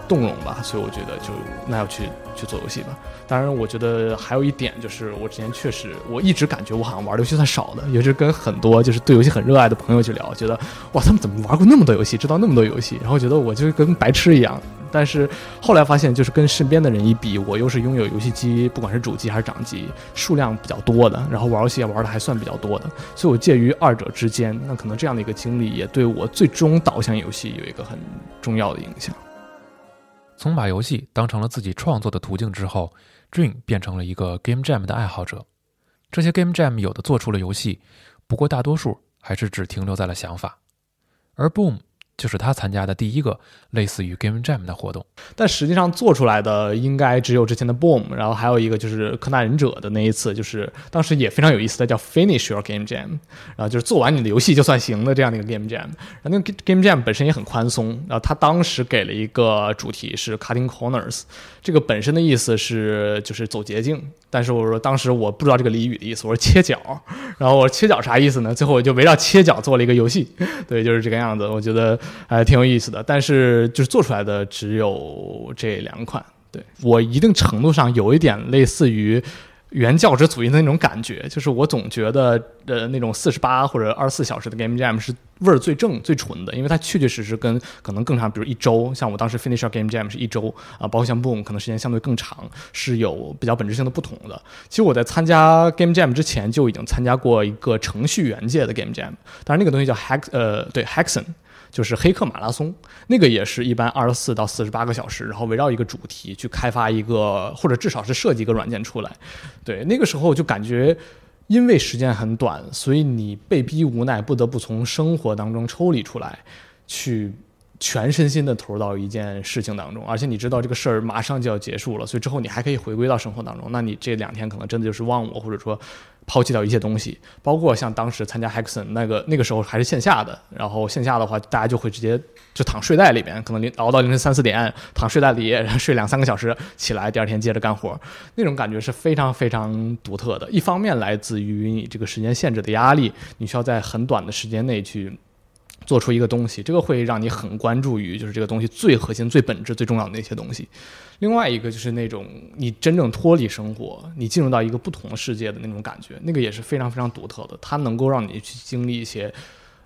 动容吧，所以我觉得就那要去去做游戏吧。当然，我觉得还有一点就是，我之前确实我一直感觉我好像玩的游戏算少的，也是跟很多就是对游戏很热爱的朋友去聊，觉得哇，他们怎么玩过那么多游戏，知道那么多游戏，然后觉得我就跟白痴一样。但是后来发现，就是跟身边的人一比，我又是拥有游戏机，不管是主机还是掌机，数量比较多的，然后玩游戏也玩的还算比较多的，所以我介于二者之间。那可能这样的一个经历，也对我最终导向游戏有一个很重要的影响。从把游戏当成了自己创作的途径之后，Dream 变成了一个 Game Jam 的爱好者。这些 Game Jam 有的做出了游戏，不过大多数还是只停留在了想法。而 Boom。就是他参加的第一个类似于 Game Jam 的活动，但实际上做出来的应该只有之前的 Boom，然后还有一个就是柯南忍者的那一次，就是当时也非常有意思的叫 Finish Your Game Jam，然后就是做完你的游戏就算行的这样的一个 Game Jam。然后那个 Game Jam 本身也很宽松，然后他当时给了一个主题是 Cutting Corners，这个本身的意思是就是走捷径，但是我说当时我不知道这个俚语的意思，我说切角，然后我说切角啥意思呢？最后我就围绕切角做了一个游戏，对，就是这个样子，我觉得。还挺有意思的，但是就是做出来的只有这两款。对我一定程度上有一点类似于原教旨主义的那种感觉，就是我总觉得呃那种四十八或者二十四小时的 Game Jam 是味儿最正最纯的，因为它确确实实跟可能更长，比如一周，像我当时 Finish Game Jam 是一周啊，包括像 Boom 可能时间相对更长，是有比较本质性的不同的。其实我在参加 Game Jam 之前就已经参加过一个程序员界的 Game Jam，当然那个东西叫 Hack 呃对 Hackson。就是黑客马拉松，那个也是一般二十四到四十八个小时，然后围绕一个主题去开发一个，或者至少是设计一个软件出来。对，那个时候就感觉，因为时间很短，所以你被逼无奈，不得不从生活当中抽离出来，去全身心的投入到一件事情当中。而且你知道这个事儿马上就要结束了，所以之后你还可以回归到生活当中。那你这两天可能真的就是忘我，或者说。抛弃掉一些东西，包括像当时参加 Hexon 那个那个时候还是线下的，然后线下的话，大家就会直接就躺睡袋里面，可能熬到凌晨三四点，躺睡袋里然后睡两三个小时，起来第二天接着干活，那种感觉是非常非常独特的。一方面来自于你这个时间限制的压力，你需要在很短的时间内去做出一个东西，这个会让你很关注于就是这个东西最核心、最本质、最重要的那些东西。另外一个就是那种你真正脱离生活，你进入到一个不同的世界的那种感觉，那个也是非常非常独特的。它能够让你去经历一些，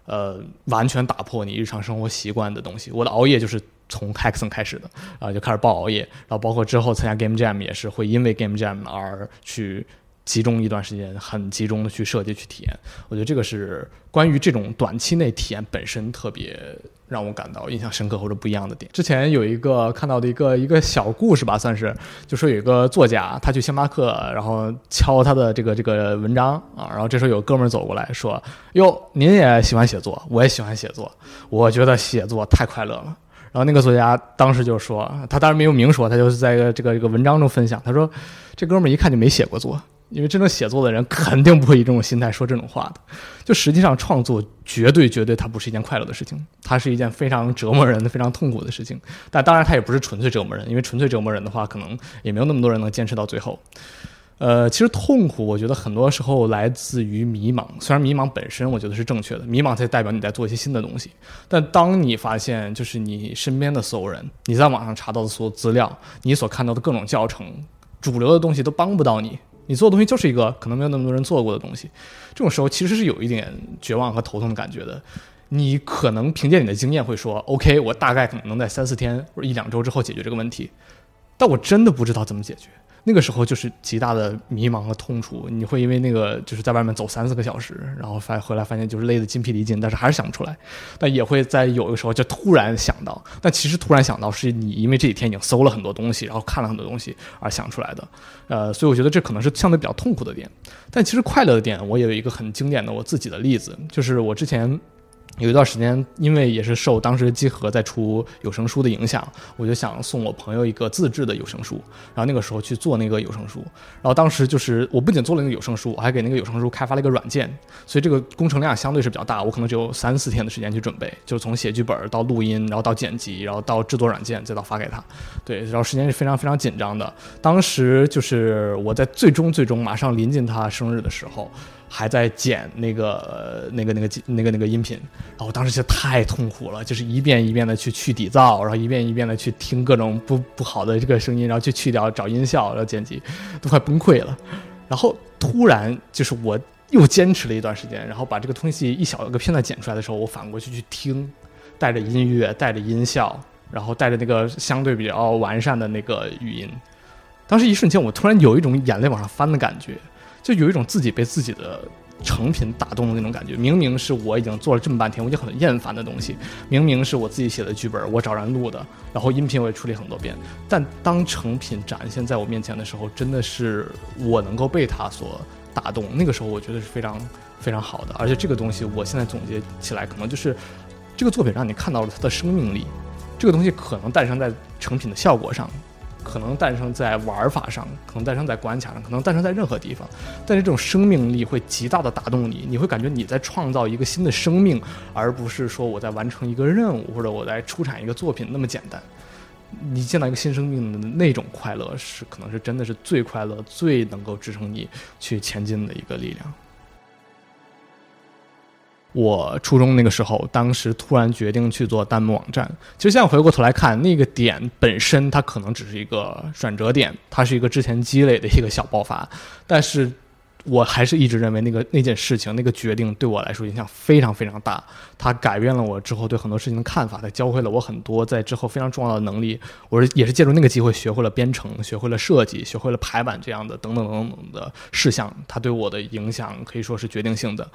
呃，完全打破你日常生活习惯的东西。我的熬夜就是从 Hexon 开始的，啊，就开始爆熬夜，然后包括之后参加 Game Jam 也是会因为 Game Jam 而去。集中一段时间，很集中的去设计、去体验。我觉得这个是关于这种短期内体验本身特别让我感到印象深刻或者不一样的点。之前有一个看到的一个一个小故事吧，算是就说有一个作家，他去星巴克，然后敲他的这个这个文章啊，然后这时候有哥们走过来说：“哟，您也喜欢写作，我也喜欢写作，我觉得写作太快乐了。”然后那个作家当时就说，他当然没有明说，他就是在这个这个文章中分享，他说：“这哥们儿一看就没写过作。”因为真正写作的人肯定不会以这种心态说这种话的。就实际上，创作绝对绝对它不是一件快乐的事情，它是一件非常折磨人的、非常痛苦的事情。但当然，它也不是纯粹折磨人，因为纯粹折磨人的话，可能也没有那么多人能坚持到最后。呃，其实痛苦，我觉得很多时候来自于迷茫。虽然迷茫本身我觉得是正确的，迷茫才代表你在做一些新的东西。但当你发现，就是你身边的所有人，你在网上查到的所有资料，你所看到的各种教程，主流的东西都帮不到你。你做的东西就是一个可能没有那么多人做过的东西，这种时候其实是有一点绝望和头痛的感觉的。你可能凭借你的经验会说，OK，我大概可能能在三四天或者一两周之后解决这个问题，但我真的不知道怎么解决。那个时候就是极大的迷茫和痛楚，你会因为那个就是在外面走三四个小时，然后发回来发现就是累得筋疲力尽，但是还是想不出来。但也会在有的时候就突然想到，但其实突然想到是你因为这几天已经搜了很多东西，然后看了很多东西而想出来的。呃，所以我觉得这可能是相对比较痛苦的点。但其实快乐的点，我也有一个很经典的我自己的例子，就是我之前。有一段时间，因为也是受当时集合在出有声书的影响，我就想送我朋友一个自制的有声书。然后那个时候去做那个有声书，然后当时就是我不仅做了那个有声书，我还给那个有声书开发了一个软件，所以这个工程量相对是比较大，我可能只有三四天的时间去准备，就从写剧本到录音，然后到剪辑，然后到制作软件，再到发给他。对，然后时间是非常非常紧张的。当时就是我在最终最终马上临近他生日的时候。还在剪那个那个那个那个那个音频，然后我当时就太痛苦了，就是一遍一遍的去去底噪，然后一遍一遍的去听各种不不好的这个声音，然后去去掉找音效，然后剪辑，都快崩溃了。然后突然就是我又坚持了一段时间，然后把这个东西一小个片段剪出来的时候，我反过去去听，带着音乐，带着音效，然后带着那个相对比较完善的那个语音，当时一瞬间我突然有一种眼泪往上翻的感觉。就有一种自己被自己的成品打动的那种感觉。明明是我已经做了这么半天，我已经很厌烦的东西，明明是我自己写的剧本，我找人录的，然后音频我也处理很多遍，但当成品展现在我面前的时候，真的是我能够被它所打动。那个时候，我觉得是非常非常好的。而且这个东西，我现在总结起来，可能就是这个作品让你看到了它的生命力。这个东西可能诞生在成品的效果上。可能诞生在玩法上，可能诞生在关卡上，可能诞生在任何地方，但是这种生命力会极大的打动你，你会感觉你在创造一个新的生命，而不是说我在完成一个任务或者我在出产一个作品那么简单。你见到一个新生命的那种快乐，是可能是真的是最快乐、最能够支撑你去前进的一个力量。我初中那个时候，当时突然决定去做弹幕网站。其实现在回过头来看，那个点本身它可能只是一个转折点，它是一个之前积累的一个小爆发，但是。我还是一直认为那个那件事情那个决定对我来说影响非常非常大，它改变了我之后对很多事情的看法，它教会了我很多在之后非常重要的能力。我是也是借助那个机会学会了编程，学会了设计，学会了排版这样的等等等等的事项。它对我的影响可以说是决定性的。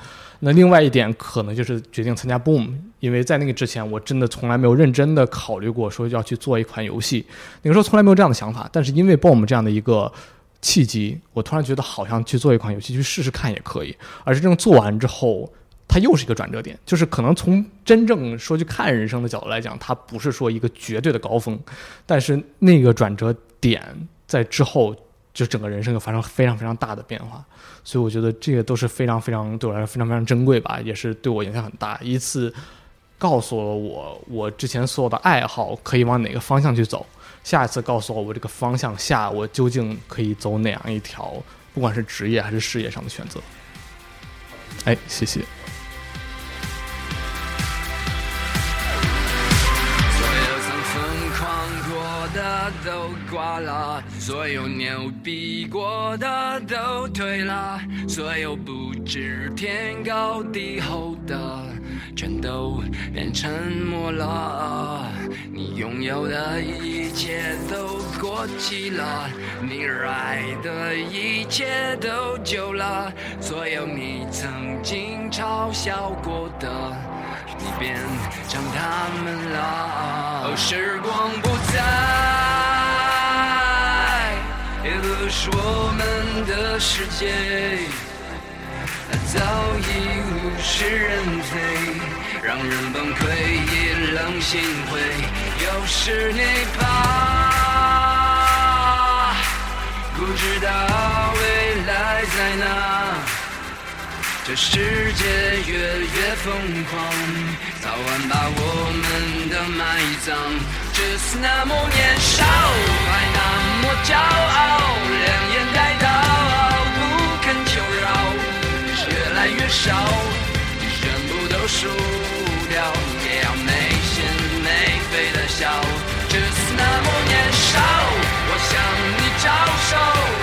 那另外一点可能就是决定参加 Boom，因为在那个之前我真的从来没有认真的考虑过说要去做一款游戏，那个时候从来没有这样的想法。但是因为 Boom 这样的一个。契机，我突然觉得好像去做一款游戏去试试看也可以。而真正做完之后，它又是一个转折点，就是可能从真正说去看人生的角度来讲，它不是说一个绝对的高峰，但是那个转折点在之后，就整个人生又发生非常非常大的变化。所以我觉得这个都是非常非常对我来说非常非常珍贵吧，也是对我影响很大。一次告诉了我，我之前所有的爱好可以往哪个方向去走。下一次告诉我，我这个方向下我究竟可以走哪样一条，不管是职业还是事业上的选择。哎，谢谢。都挂了，所有牛逼过的都退了，所有不知天高地厚的全都变沉默了。你拥有的一切都过期了，你热爱的一切都旧了，所有你曾经嘲笑过的。你变成他们了。哦，时光不再，是我们的世界，早已物是人非，让人崩溃，意冷心灰。有时你怕，不知道未来在哪。这世界越越疯狂，早晚把我们的埋葬。至死那么年少，还那么骄傲，两眼带刀，不肯求饶，越来越少，全部都输掉，也要没心没肺的笑。至死那么年少，我向你招手。